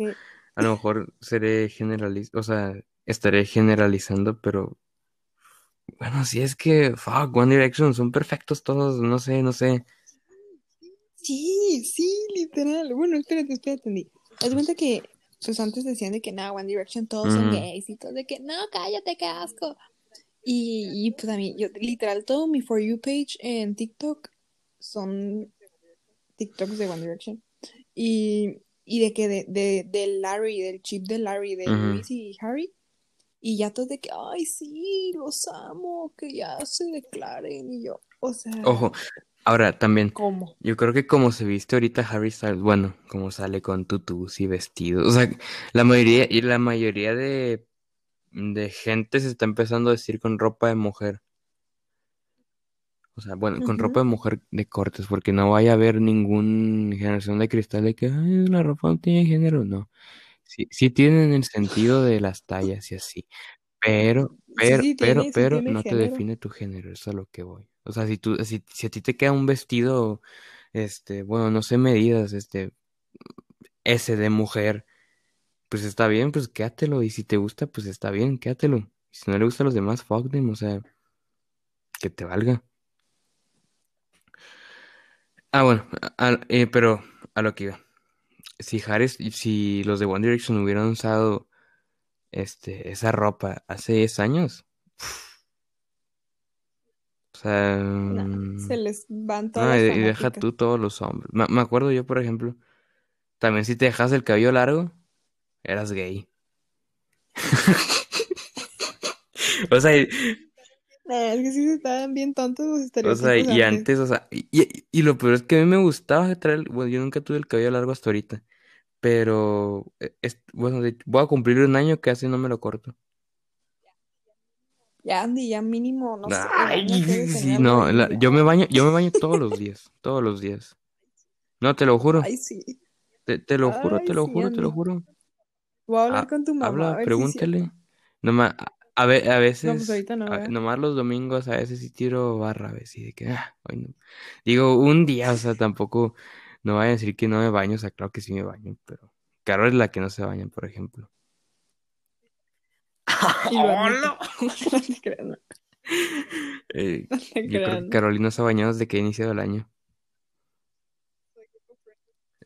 a lo mejor seré generalista, o sea, estaré generalizando, pero bueno, si es que, fuck, One Direction son perfectos todos, no sé, no sé. Sí, sí, literal. Bueno, espérate, espérate, Andy. Haz cuenta que, pues antes decían de que, nada, One Direction todos son gays y todo de que, no, cállate, qué asco. Y, y pues a mí, yo, literal, todo mi For You page en TikTok son TikToks de One Direction. Y, y de que de, de, de Larry, del chip de Larry, de. Luis y Harry. Y ya todos de que, ay, sí, los amo, que ya se declaren. Y yo, o sea, Ojo, ahora también, ¿cómo? yo creo que como se viste ahorita Harry Styles, bueno, como sale con tutús y vestidos, o sea, la mayoría, y la mayoría de, de gente se está empezando a vestir con ropa de mujer. O sea, bueno, con ropa de mujer de cortes, porque no vaya a haber ninguna generación de cristal de que "Ay, la ropa no tiene género, no. Sí, sí tienen el sentido de las tallas y así, pero, pero, sí pero, tiene, pero tiene no te define tu género, eso es a lo que voy. O sea, si tú, si, si a ti te queda un vestido, este, bueno, no sé medidas, este, ese de mujer, pues está bien, pues quédatelo, y si te gusta, pues está bien, quédatelo. Y si no le gustan los demás, fuck them, o sea, que te valga. Ah, bueno, a- a- eh, pero a lo que iba. Si Harry, si los de One Direction hubieran usado este, esa ropa hace 10 años, o sea, No, mm, se les van todas no, las y deja tú todos los hombres. Me, me acuerdo yo, por ejemplo, también si te dejas el cabello largo, eras gay. [LAUGHS] O sea, y- es que si estaban bien tontos los o sea, estereotipos y antes. o sea, y, y- y lo peor es que a mí me gustaba traer, bueno, yo nunca tuve el cabello largo hasta ahorita, pero, eh, es- bueno, de- voy a cumplir un año que así no me lo corto. Ya, Andy, ya mínimo, no sé, Ay, [LAUGHS] sí, no, la- yo me baño, yo me baño todos los días, todos los días. No, te lo juro, Ay, sí. te, te lo juro, Ay, te lo sí, juro, te lo juro. Voy a hablar Ha- con tu mamá a habla, ver pregúntale. cierto. Nomás, a, a ve- a No, pues veces, ahorita no, a- ¿verdad? nomás los domingos a veces sí tiro barra, a veces, y de que, ah, hoy no. Digo, un día, o sea, tampoco, no vaya a decir que no me baño, o sea, claro que sí me baño, pero Carol es la que no se baña, por ejemplo. ¡Hola! [LAUGHS] No te creas, no Eh, te yo creo creas, que no. Carolina se ha bañado desde que ha iniciado el año.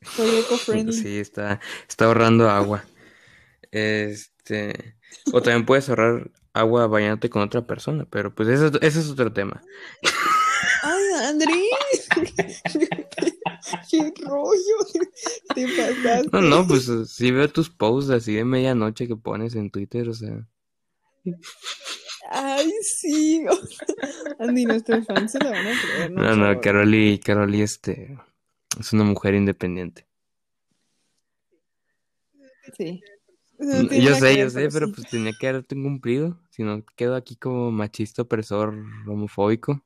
Soy eco-friendly. Sí, está, está ahorrando agua. Este, o también puedes ahorrar agua bañándote con otra persona, pero pues ese, es- ese es otro tema. Ay, Andrés. [LAUGHS] Qué rollo. [LAUGHS] Te pasaste. No, no, pues sí veo tus posts así de medianoche que pones en Twitter, o sea. Ay, sí. Andy, [LAUGHS] nuestros fans se la van a creer, ¿no? No, no. Caroli, Caroli, este, es una mujer independiente. Sí. No tiene Yo sé, yo sé, pero sí. pues tenía que haberte cumplido, si no quedo aquí como machista opresor homofóbico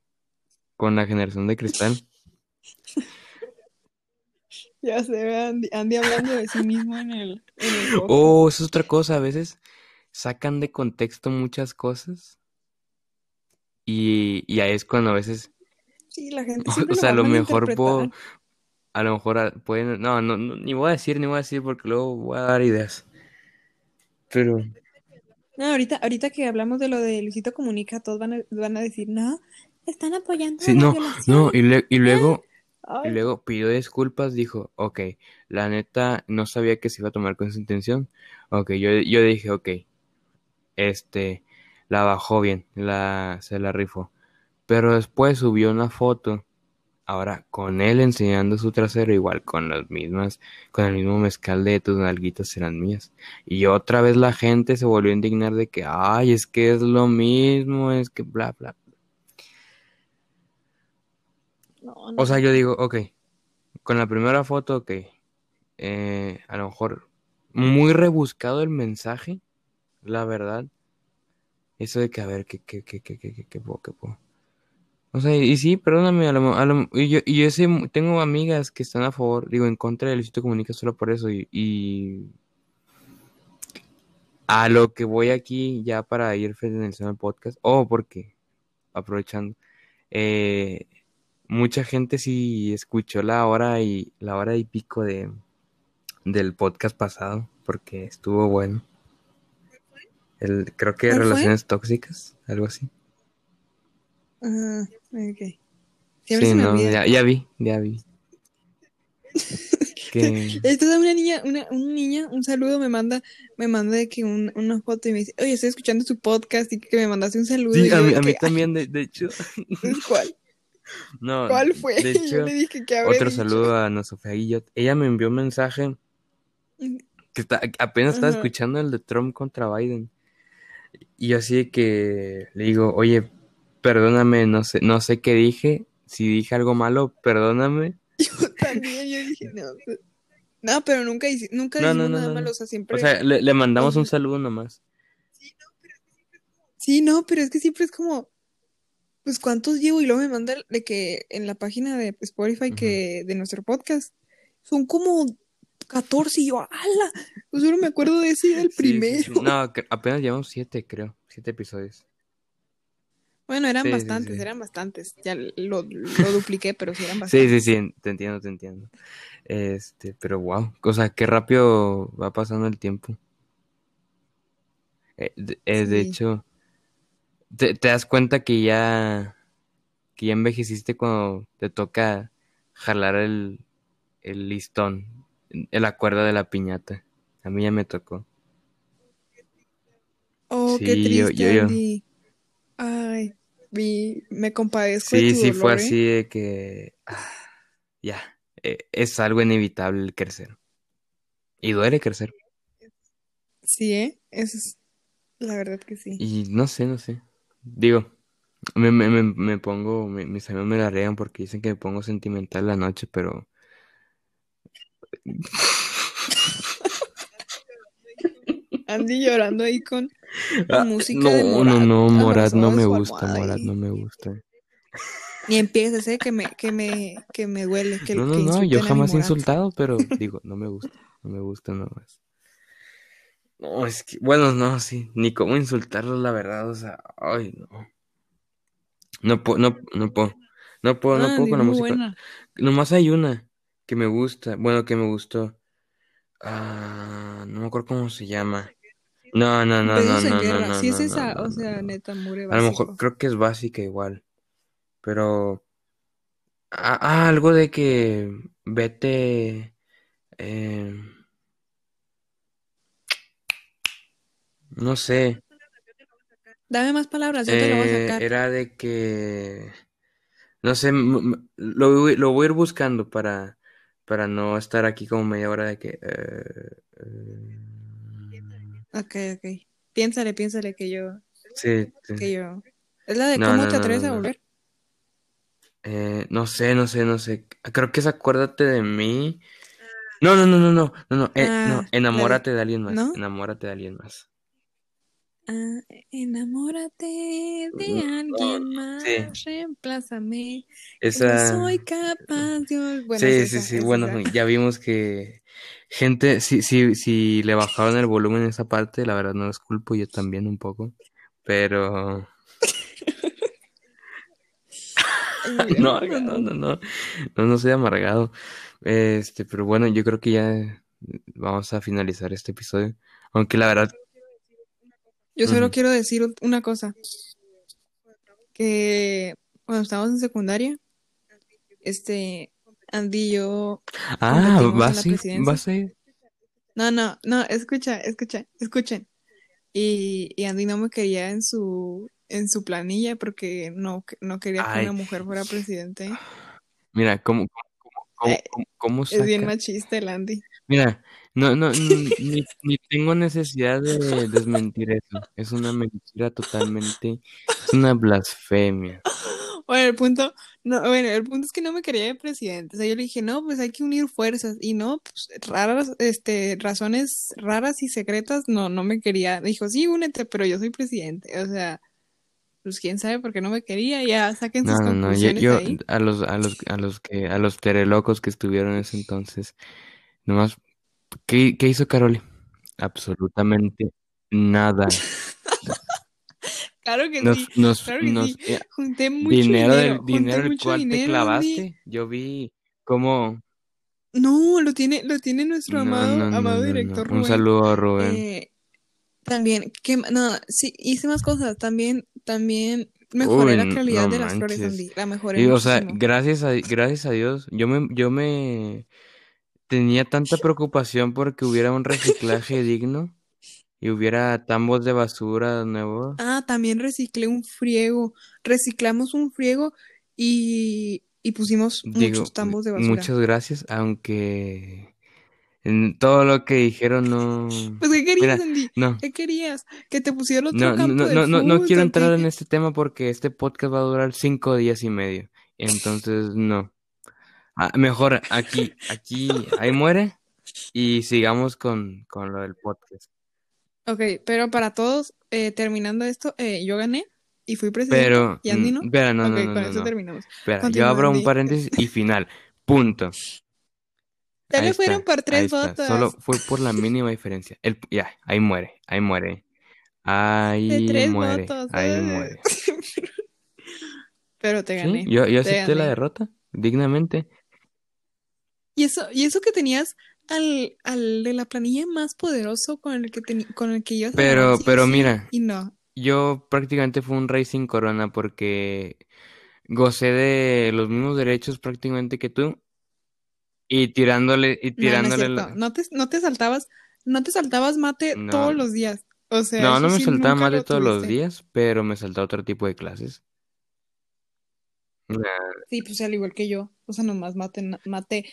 con la generación de cristal. [LAUGHS] Ya se ve Andy, Andy hablando de sí mismo en el, en el [LAUGHS] podcast. Oh, eso es otra cosa, a veces sacan de contexto muchas cosas y, y ahí es cuando a veces, Sí, la gente o, o sea, a a lo mejor puedo, a lo mejor a- pueden, no, no, no, ni voy a decir, ni voy a decir porque luego voy a dar ideas. Pero, No, ahorita, ahorita que hablamos de lo de Luisito Comunica, todos van a, van a decir, no, están apoyando sí, la no, violación. no, y, le- y luego, y luego pidió disculpas, dijo, ok, la neta no sabía que se iba a tomar con esa intención. Ok, yo, yo dije, ok, este, la bajó bien, la, se la rifó. Pero después subió una foto, ahora con él enseñando su trasero, igual con las mismas, con el mismo mezcal de tus nalguitas eran mías. Y otra vez la gente se volvió a indignar de que, ay, es que es lo mismo, es que bla, bla. No, O sea, yo digo, ok, con la primera foto, ok, eh, a lo mejor muy rebuscado el mensaje, la verdad. Eso de que, a ver, ¿qué, qué, qué, qué, qué, qué, qué puedo, qué puedo? O sea, y, sí, perdóname, a lo, a lo- y yo, y yo sé, tengo amigas que están a favor, digo, en contra de Luisito Comunica solo por eso, y, y a lo que voy aquí ya para ir finalizando el podcast, o porque, aprovechando, eh, mucha gente sí escuchó la hora y la hora y pico de, del podcast pasado, porque estuvo bueno. El, creo que relaciones tóxicas, algo así. Ajá, ok. Siempre Sí, no, ya, ya vi, ya vi. [LAUGHS] Que Esto es una niña, una, una niña, un saludo me manda, me manda de que un- una foto y me dice, oye, estoy escuchando su podcast y que me mandaste un saludo. sí, y a mí, a mí que, "Ay, también, de, de hecho, [LAUGHS] ¿cuál? No, ¿Cuál fue? de [LAUGHS] yo le dije que otro dicho. saludo a Ana Sofía Guillot. Ella me envió un mensaje que está, apenas estaba Ajá. escuchando el de Trump contra Biden. Y yo así de que le digo, oye, perdóname, no sé, no sé qué dije. Si dije algo malo, perdóname. [LAUGHS] Yo también, yo dije, no, pues, no, pero nunca, nunca No, no, no, nada no, malo, no. o sea, siempre... O sea, le, le mandamos un saludo nomás. Sí, no, pero es que siempre es como, pues, ¿cuántos llevo? Y luego me manda de que en la página de Spotify que de nuestro podcast son como 14 y yo, ¡ala! Pues solo me acuerdo de ese del [LAUGHS] Sí, sí, sí. primero. No, apenas llevamos siete, creo. Siete episodios. Bueno, eran Sí, sí, bastantes, sí. eran bastantes. Ya lo, lo dupliqué, pero sí eran [LAUGHS] Sí, bastantes. sí, sí, te entiendo, te entiendo. Este, pero wow, o sea, qué rápido va pasando el tiempo. Eh, de, eh, de Sí. hecho, te, te das cuenta que ya, que ya envejeciste cuando te toca jalar el, el listón, el acuerdo de la piñata. A mí ya me tocó. Oh, qué Sí, yo, triste, yo, yo. Andy. Ay, vi- me compadezco de Sí, tu sí, fue ¿eh? así de que, ah, ya, eh, es algo inevitable el crecer. Y duele crecer. Sí, ¿eh? Es, La verdad que sí. Y no sé, no sé. Digo, me, me, me, me pongo, me- mis amigos me la regan porque dicen que me pongo sentimental la noche, pero Andy llorando ahí con, Ah, música de no, no, Morat no, Morat no de me su gusta, almohada Morat y, no me gusta. y empieces, ¿eh? Que me, que me, que me duele que, No, no, que no, yo insulten a mi jamás he Morat. insultado, pero digo, no me gusta, no me gusta nada más. No, es que, bueno, no, sí, ni cómo insultarlo, la verdad, o sea, ay, no. No puedo, no, no puedo, no puedo, no Ah, puedo con la música. buena. Nomás hay una que me gusta, bueno, que me gustó. Ah, no me acuerdo cómo se llama. No, no, no, no, no, no, no, Si es esa, no, o sea, neta, mure A lo mejor básico. creo que es básica igual, pero ah, ah, algo de que vete, eh, no sé, Dame más palabras, yo te lo voy a eh, sacar. era de que, no sé, lo, voy- lo voy a ir buscando para, para no estar aquí como media hora de que, eh, Ok, ok. Piénsale, piénsale que yo, sí, sí. que yo. Es la de No, cómo no, te no, atreves no, a no. volver. Eh, no sé, no sé, no sé. Creo que es Acuérdate de mí. No, no, no, no, no, no, no, eh, no, Ah, de, enamórate de alguien más, ¿no? enamórate de alguien más. Ah, enamórate de No, alguien sí, más, reemplázame, que no soy capaz de... sí, sí, esa, sí, bueno, esa. ya vimos que gente, si, si, si le bajaron el volumen en esa parte, la verdad no los culpo, yo también un poco, pero [LAUGHS] no, amargado. no, no, no, no, no soy amargado. Este, pero bueno, yo creo que ya vamos a finalizar este episodio, aunque la verdad, Yo solo quiero decir una cosa, que cuando estábamos en secundaria, este, Andy y yo Ah, la a presidencia. vas a ir. No, no, no, escucha, escucha, escuchen. Y, y Andy no me quería en su, en su planilla porque no, no quería que Ay, una mujer fuera presidente. mira, ¿cómo, cómo, cómo, Eh, cómo, es bien machista el Andy. Mira, no, no, [LAUGHS] ni, ni tengo necesidad de desmentir eso. Es una mentira totalmente, es una blasfemia. Bueno, el punto, no, bueno, el punto es que no me quería de presidente. O sea, yo le dije, no, pues hay que unir fuerzas. Y no, pues raras, este, razones raras y secretas, no, no me quería. Dijo, sí, únete, pero yo soy presidente. O sea, pues quién sabe por qué no me quería. Ya saquen No, sus no, no, yo, conclusiones yo ahí. a los, a los, a los que, a los terelocos que estuvieron en ese entonces, nomás, ¿qué, qué hizo Caroli? Absolutamente nada. [LAUGHS] Claro que Nos, sí, nos, claro que nos, sí. eh, Junté mucho dinero del dinero, junté dinero el cual te Andy. clavaste, yo vi cómo, No, lo tiene, lo tiene nuestro no, amado, no, no, amado no, no, director un Rubén. saludo a Rubén. Eh, también, que, no, sí, hice más cosas. También, también mejoré Uy, la calidad no de las flores. Andy. La mejoré Y, o sea, gracias a, gracias a Dios, yo me, yo me tenía tanta [LAUGHS] preocupación porque hubiera un reciclaje digno y hubiera tambos de basura nuevos. Ah, también reciclé un friego. Reciclamos un friego y, y pusimos Digo, muchos tambos de basura. muchas gracias, aunque en todo lo que dijeron no, [LAUGHS] Pues, ¿qué querías, mira, Andy? no, ¿Qué querías? ¿Que te pusiera otro no, no, campo no, no, no, no fútbol quiero entrar en este tema porque este podcast va a durar cinco días y medio. Entonces, no. Ah, mejor aquí, aquí, ahí muere y sigamos con, con lo del podcast. Ok, pero para todos, eh, terminando esto, eh, yo gané y fui presidente Pero, y Andy mm, no. espera, no, no, no, con no, eso terminamos. Espera, yo abro un paréntesis y final. Punto. Fueron está, por tres está. Solo votos. fue por la mínima diferencia. El, ya, ahí muere, ahí muere. De Ahí tres muere, votos. ahí eh. muere. [LAUGHS] Pero te Sí, gané, yo, yo te acepté la derrota, dignamente. Y eso, y eso que tenías al, al de la planilla más poderoso con el que con el que ganar Pero, sí pero sí, mira, y no. yo prácticamente fui un rey sin corona porque gocé de los mismos derechos prácticamente que tú y tirándole, y No, no tirándole cierto. la... No te, no te saltabas, no te saltabas mate No, todos los días. O sea, no, no me sí saltaba lo todos los días, pero me saltaba otro tipo de clases. Nah, Sí, pues al igual que yo. O sea, nomás mate,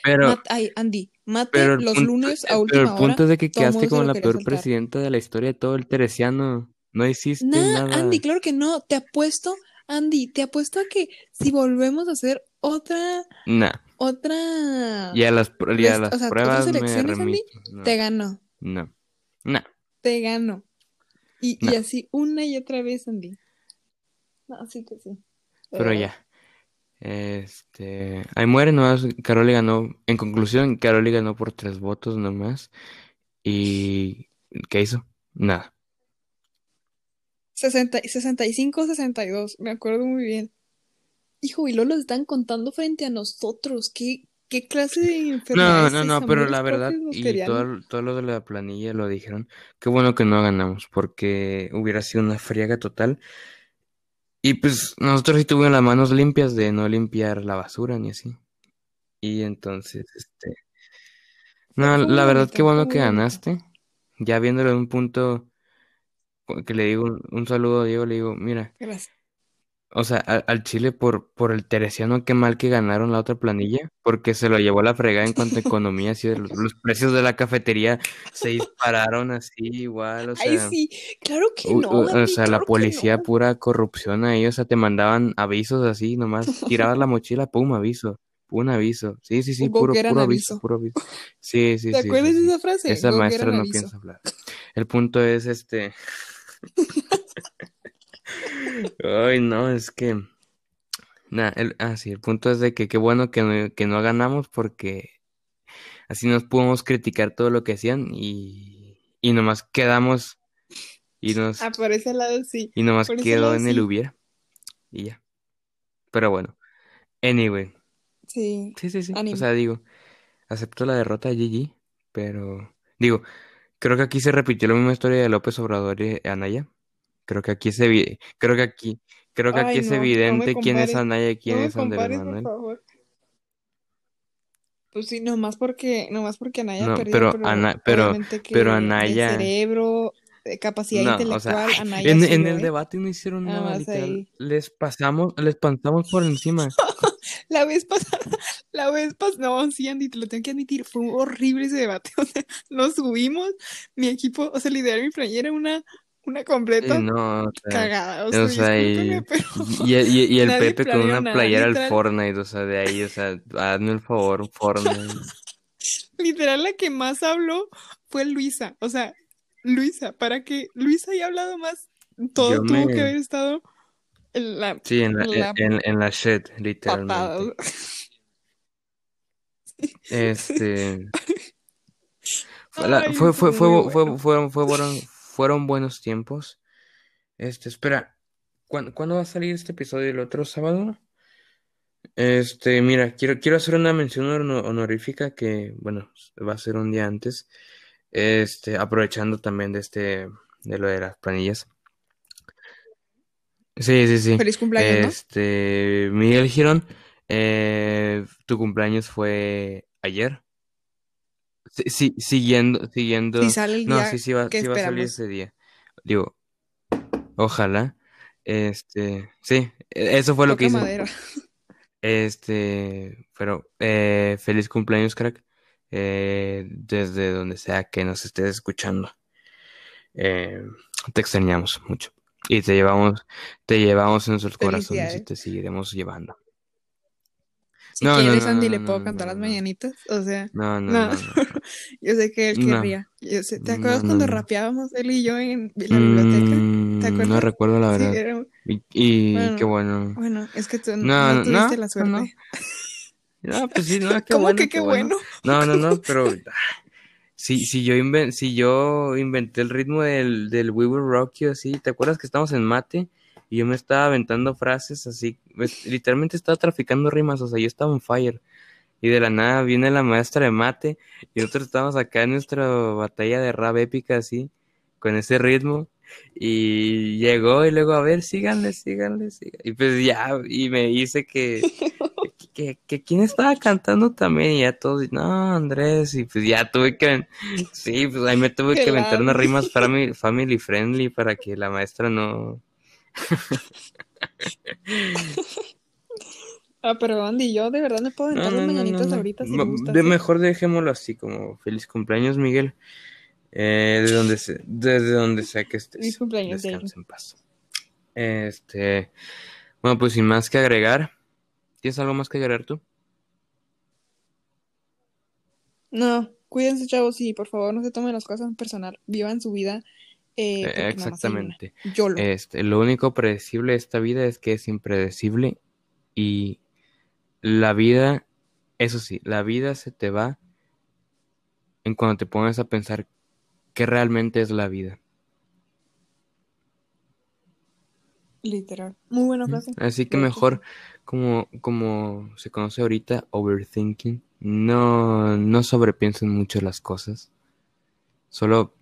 Pero, mate, ay, Andy, mate pero los punto, lunes a pero el última hora, punto es de que quedaste como la peor saltar. presidenta de la historia de todo el teresiano. No hiciste Nah, nada. Andy, claro que no. Te apuesto, Andy, te apuesto a que si volvemos a hacer otra, Nah. otra, Y a las, y a las o sea, pruebas otras me elecciones, Andy. No, te gano, no. No. te gano. Y, y así una y otra vez, Andy. No, sí que sí. Pero ya. Este, ahí muere nomás. Caroli ganó. En conclusión, Caroli ganó por tres votos nomás. ¿Y qué hizo? Nada. 60, 65, 62, me acuerdo muy bien. Hijo, y luego los están contando frente a nosotros. ¿Qué, qué clase de No, [LAUGHS] enfermedad no, no, esa? pero la verdad, y todo, todo lo de la planilla lo dijeron. Qué bueno que no ganamos, porque hubiera sido una friega total. Y pues nosotros sí tuvimos las manos limpias de no limpiar la basura ni así. Y entonces, este. No, la verdad, fue bueno que ganaste. Ya viéndolo en un punto que le digo un, un saludo a Diego, le digo, mira, Gracias. O sea, al, al Chile por, por el Teresiano, qué mal que ganaron la otra planilla, porque se lo llevó a la fregada en cuanto a economía, así de los, los precios de la cafetería se dispararon así igual, o Ay, sea, sí, claro que no, o sea, la claro que policía no. pura corrupción ahí, o sea, te mandaban avisos así, nomás tirabas la mochila, pum, aviso, un aviso, sí, sí, sí, puro, puro aviso, puro aviso, sí, sí, ¿Te sí, sí, acuerdas de sí, esa frase? esa maestra no aviso. piensa hablar, el punto es este, [LAUGHS] ay, no, es que... Nah, el, ah, sí, el punto es de que qué bueno que no, que no ganamos porque así nos pudimos criticar todo lo que hacían y, y nomás quedamos y nos Ah, por ese lado sí. y nomás Por quedó en el hubiera y ya. Pero bueno, anyway, Sí, sí, sí, sí, o sea, digo, acepto la derrota de GG, pero digo, creo que aquí se repitió la misma historia de López Obrador y Anaya. Creo que aquí es evi- creo que aquí, creo que aquí Ay, es no, no me evidente quién es. Anaya y quién No es Andrés compares, por Manuel. favor. Pues sí, nomás porque, nomás porque Anaya perdió, pero pero Ana, pero, pero Anaya, cerebro, de capacidad no, o sea, intelectual, ay, Anaya en, el debate no hicieron Nada literal, les pasamos, les pasamos por encima. [LAUGHS] La vez pasada, la vez pasada, no, sí, Andy, te lo tengo que admitir, fue horrible ese debate. [LAUGHS] O sea, nos subimos, mi equipo, o sea, literal, mi playera era una, una completa no, o sea, cagada. O sea, o sea, y, discúlpeme, pero y, y- y el Pepe con una nada. playera al Fortnite, o sea, de ahí, o sea, hazme el favor, Fortnite. literal, la que más habló fue Luisa. O sea, Luisa, para que Luisa haya hablado más, todo Yo tuvo que haber estado en la, sí, en la, la en- en la shed, patada. literalmente. Este, [LAUGHS] fue, la- Ay, fue, fue, muy fue, fue, bueno. fueron, fueron, fueron buenos tiempos. Este, espera, ¿cuándo, cuándo va a salir este episodio? ¿El otro sábado? Este, mira, quiero, quiero hacer una mención hono- honorífica que, bueno, va a ser un día antes. Este, aprovechando también de este, de lo de las planillas. Sí, sí, sí. Feliz cumpleaños, ¿no? Este, Miguel Girón, eh, tu cumpleaños fue ayer. Sí, siguiendo, Si siguiendo. sale el No, sí, sí va, que sí va a salir ese día. Digo, ojalá. Este, sí, e- eso fue lo que hice. madera. Este, pero eh, feliz cumpleaños, crack. Eh, desde donde sea que nos estés escuchando. Eh, te extrañamos mucho. Y te llevamos, te llevamos en nuestros corazones y te seguiremos llevando. Si No, no, quieres, no, Andy, no, le no, puedo no, cantar no, las no. mañanitas. O sea, No, no, no. no, no, no. [LAUGHS] Yo sé que él No, querría. Yo sé- ¿Te acuerdas no, cuando no. rapeábamos él y yo en la biblioteca? ¿Te Mm, no recuerdo la Sí, verdad. era... Y, y qué Bueno, bueno. es que tú No, no no, tuviste no, la suerte. [LAUGHS] No, pues sí, no, qué ¿Cómo bueno, que qué qué bueno. bueno? No, no, no, [LAUGHS] pero si, si yo inven- si yo inventé el ritmo del, del We Will Rock You así, ¿te acuerdas que estamos en mate? Y yo me estaba aventando frases así, literalmente estaba traficando rimas, o sea, yo estaba on fire. Y de la nada viene la maestra de mate y nosotros estábamos acá en nuestra batalla de rap épica así, con ese ritmo. Y llegó y luego, a ver, síganle, síganle, síganle. Y pues ya, y me dice que, [LAUGHS] que, que quién estaba cantando también, y ya todos, no, Andrés, y pues ya tuve que, sí, pues ahí me tuve que aventar unas rimas [LAUGHS] family, family friendly para que la maestra no, Ah, pero Andy, yo de verdad me puedo no, aventar las no, no, mañanitas no. ahorita si Ma- gustas, De mejor dejémoslo así, como feliz cumpleaños, Miguel. Eh, de donde se, desde donde sea que estés. Feliz cumpleaños, Descansa en paz. Este, bueno, pues sin más que agregar, ¿tienes algo más que agregar tú? No, cuídense, chavos, y por favor no se tomen las cosas en personal. Vivan su vida. Eh, exactamente. YOLO. Este, lo único predecible de esta vida es que es impredecible y la vida, eso sí, la vida se te va en cuando te pones a pensar qué realmente es la vida. Literal. Muy buena frase. Así que mejor, como, como se conoce ahorita, overthinking, no, no sobrepiensen mucho las cosas. Solo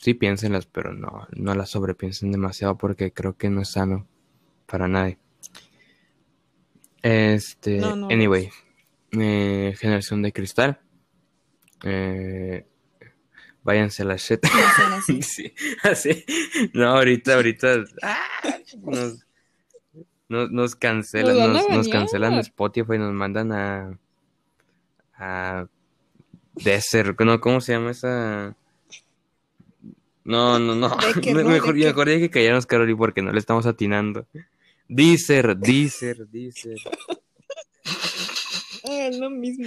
sí piénsenlas, pero no, no las sobrepiensen demasiado porque creo que no es sano para nadie. Este, No, no lo anyway, eh, generación de cristal. Eh, váyanse a la shit. Así. [LAUGHS] Sí, así. No, ahorita, ahorita. ¡ah! Nos, nos, nos cancelan, Nos a nos, nos cancelan Spotify, nos mandan a. a. Desert, no, ¿cómo se llama esa? No, no, no. [LAUGHS] Me- ¿no? mejor, Decker. mejor que callarnos, Caroli, porque no le estamos atinando. Deezer, Deezer, Deezer. Ah, es lo mismo.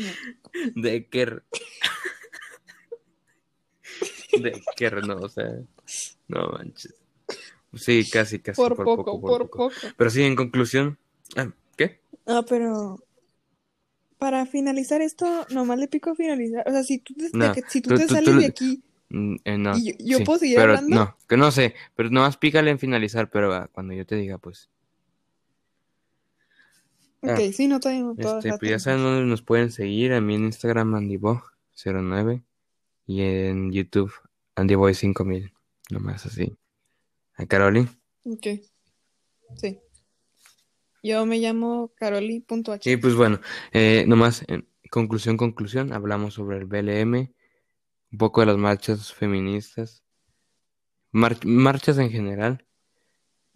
Decker. [LAUGHS] Decker, no, o sea. No manches. Sí, casi, casi. Por, poco, por poco. Pero sí, en conclusión. ah, ¿Qué? Ah, pero para finalizar esto, nomás le pico a finalizar. O sea, si tú te, No, que- si tú, tú- te tú- sales tú- de aquí, eh, no. ¿Y yo- yo sí, puedo seguir pero hablando? No, que no sé. Pero nomás pícale en finalizar, pero ah, cuando yo te diga, pues. ok, Ah, sí, no tengo todas Este, pues ya saben dónde nos pueden seguir. A mí en Instagram, AndyBo09. Y en YouTube, AndyBoy5000. Nomás así. A Caroli. Ok, sí. Yo me llamo Caroli.h. Y pues bueno, eh, nomás en conclusión, conclusión, hablamos sobre el BLM, un poco de las marchas feministas, mar- marchas en general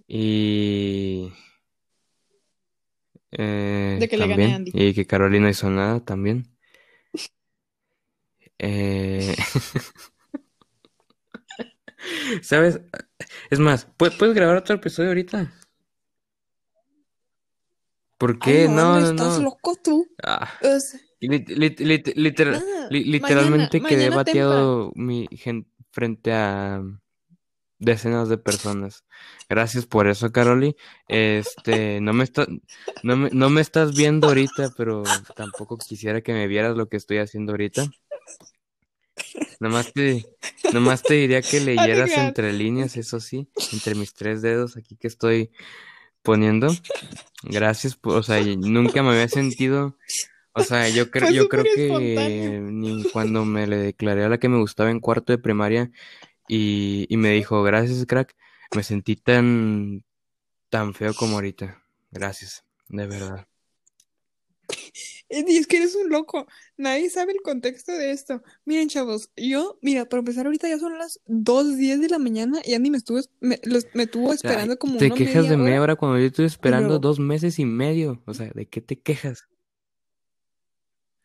y eh, De que le gané a también, Andy. y que Carolina hizo nada también. Eh, [LAUGHS] ¿Sabes? Es más, ¿pu- ¿puedes grabar otro episodio ahorita? ¿Por qué? Ay, No, no, ¿estás no. loco tú? Ah. Sea, Lit- lit- lit- literal- nada, li- literalmente mañana, quedé mañana bateado mi gen- frente a decenas de personas. Gracias por eso, Caroli. Este, no me está, no me, no me estás viendo ahorita, pero tampoco quisiera que me vieras lo que estoy haciendo ahorita. Nomás te, nomás te diría que [LAUGHS] leyeras entre líneas, eso sí, entre mis tres dedos aquí que estoy poniendo. Gracias, por- o sea, nunca me había sentido, o sea, yo [LAUGHS] creo, Fue yo creo que ni [LAUGHS] cuando me le declaré a la que me gustaba en cuarto de primaria y, y me dijo, gracias, crack, me sentí tan, tan feo como ahorita. Gracias, de verdad. Y es que eres un loco. Nadie sabe el contexto de esto. Miren, chavos, yo, mira, para empezar, ahorita ya son las 2.10 de la mañana y Andy me estuvo, es- me, los- me estuvo esperando Ay, como te una quejas media de media hora. cuando yo estoy esperando Pero- dos meses y medio. O sea, ¿de qué te quejas?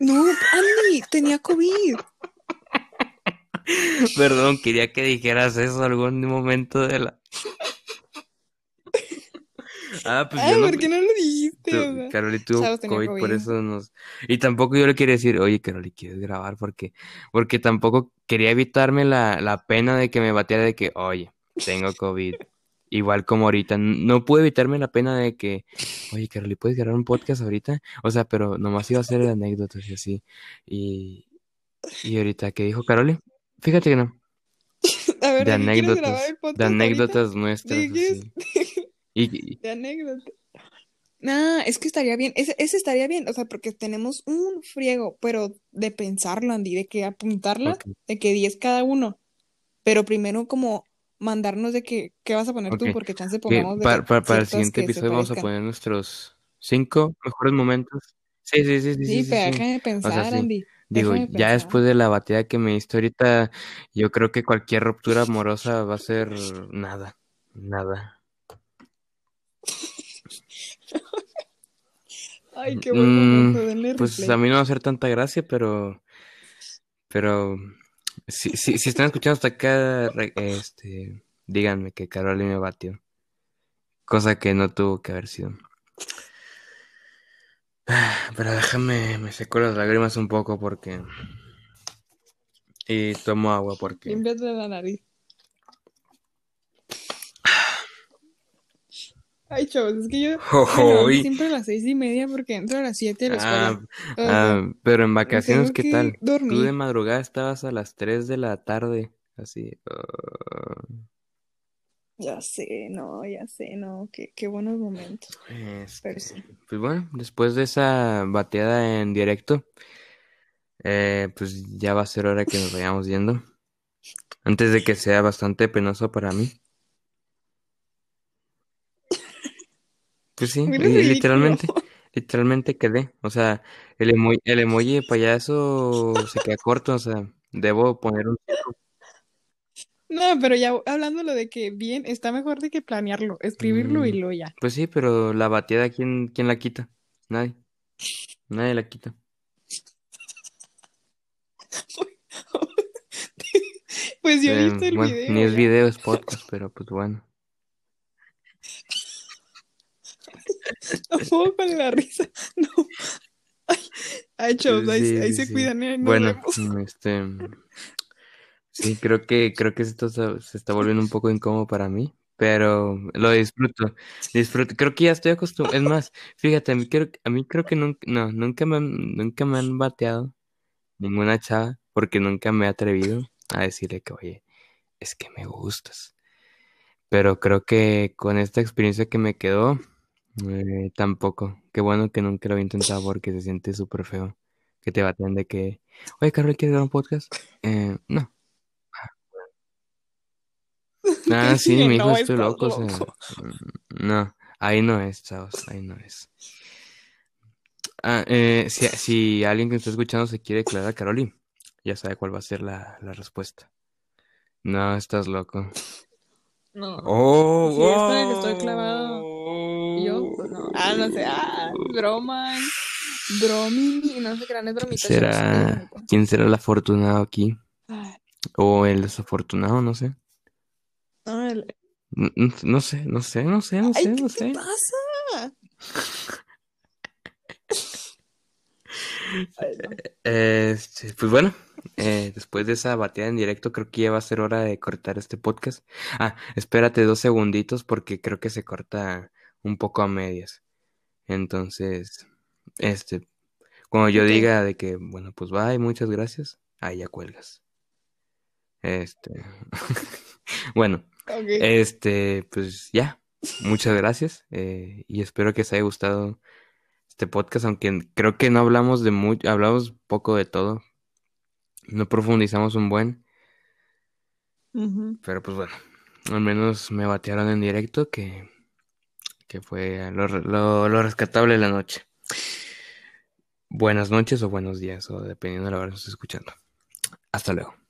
No, Andy, tenía COVID. [LAUGHS] Perdón, quería que dijeras eso algún momento de la. [LAUGHS] Ah, pues Ay, yo no. ¿por qué no lo dijiste? Caroli tuvo tenía COVID, por COVID. eso nos. Y tampoco yo le quería decir, oye, Caroli, ¿quieres grabar? Porque, porque tampoco quería evitarme la, la pena de que me batiera de que, oye, tengo COVID. Igual como ahorita, no pude evitarme la pena de que, oye, Caroli, ¿puedes grabar un podcast ahorita? O sea, pero nomás iba a ser anécdotas y así. Y, y ahorita, ¿qué dijo Caroli? Fíjate que no. [LAUGHS] a ver, De ¿de qué quieres grabar anécdotas. De ahorita? anécdotas nuestras. [LAUGHS] Y, y- De anécdota. Nah, es que estaría bien, ese, ese estaría bien, o sea, porque tenemos un friego, pero de pensarlo, Andy, de que apuntarla, de que 10 cada uno, pero primero como mandarnos de que, ¿qué vas a poner tú? ok. Porque chance pongamos de para, para, para el siguiente episodio vamos a poner nuestros cinco mejores momentos. Sí, sí, sí, sí, Sí, sí, sí, pero sí. déjame O sea, pensar. Andy, Digo, déjame ya pensar. después de la batida que me diste ahorita, yo creo que cualquier ruptura amorosa va a ser nada, nada. [LAUGHS] Ay, qué buen momento, Mm, pues a mí no va a hacer tanta gracia, pero, pero Si, si, si están escuchando hasta acá, este, díganme que Carolina me batió. Cosa que no tuvo que haber sido. [SIGHS] Pero déjame, me seco las lágrimas un poco porque... Y tomo agua porque... Límpiate la nariz. Ay, chavos, es que yo [LAUGHS] Uy. siempre a las seis y media porque entro a las siete de la Ah, ah, pero en vacaciones, ¿qué tal? Tú de dormir. madrugada estabas a las 3 de la tarde, así. ah, Ya sé, no, ya sé, no, qué, qué buenos momentos. Pero este, sí. pues bueno, después de esa bateada en directo, eh, pues ya va a ser hora que nos vayamos yendo. Antes de que [LAUGHS] sea bastante penoso para mí. Pues sí, literalmente, literalmente quedé. O sea, el emoji, el emoji de payaso se queda corto, o sea, debo poner un. No, pero ya hablándolo de que bien, está mejor de que planearlo, escribirlo y Mm, luego ya. pues sí, pero la bateada, ¿quién, quién la quita? Nadie. Nadie la quita. [LAUGHS] Pues yo he Eh, visto el bueno, video ni es video, es podcast, pero pues bueno. [LAUGHS] No puedo con la risa. [LAUGHS] No. Ay, ay, chavos, ahí, Sí, ahí sí, se cuidan, ¿eh? Bueno, vemos. este, [LAUGHS] sí, creo que, creo que esto se, se está volviendo un poco incómodo para mí, pero lo disfruto, disfruto. Creo que ya estoy acostumbrado. Es más, fíjate, a mí creo, a mí creo que nunca, no, nunca me han, nunca me han bateado ninguna chava, porque nunca me he atrevido a decirle que, oye, es que me gustas. Pero creo que con esta experiencia que me quedó, eh, tampoco. Qué bueno que nunca lo había intentado porque se siente súper feo que te baten de que, oye, Carol, ¿quieres grabar un podcast? Eh, no. [LAUGHS] Ah, sí, mi hijo, no, estoy loco, o sea, mm, no, ahí no es, chavos, ahí no es. Ah, eh, si, si alguien que está escuchando se quiere declarar a Caroli, ya sabe cuál va a ser la, la respuesta. No, estás loco. No. Oh, Si es con el que estoy clavado yo, pues no. Ah, no sé. Ah, broma. Bromi. No sé qué es bromita. chavos, es ¿Será quién será el afortunado aquí? Ay, O el desafortunado, no sé. no, el- N- n- No sé, no sé, no sé, no Ay, sé, ¿qué no te sé. pasa? [LAUGHS] Ay, no. Este, pues bueno, eh, después de esa bateada en directo, creo que ya va a ser hora de cortar este podcast. Ah, espérate dos segunditos porque creo que se corta un poco a medias. Entonces, este, cuando yo diga de que, bueno, pues bye, muchas gracias, ahí ya cuelgas. Este, [LAUGHS] bueno, este, pues ya, muchas gracias eh, y espero que os haya gustado este podcast, aunque creo que no hablamos de mucho, hablamos poco de todo, no profundizamos un buen, pero pues bueno, al menos me batearon en directo, que, que fue lo, lo rescatable de la noche. Buenas noches o buenos días, o dependiendo de la hora que estés escuchando. Hasta luego.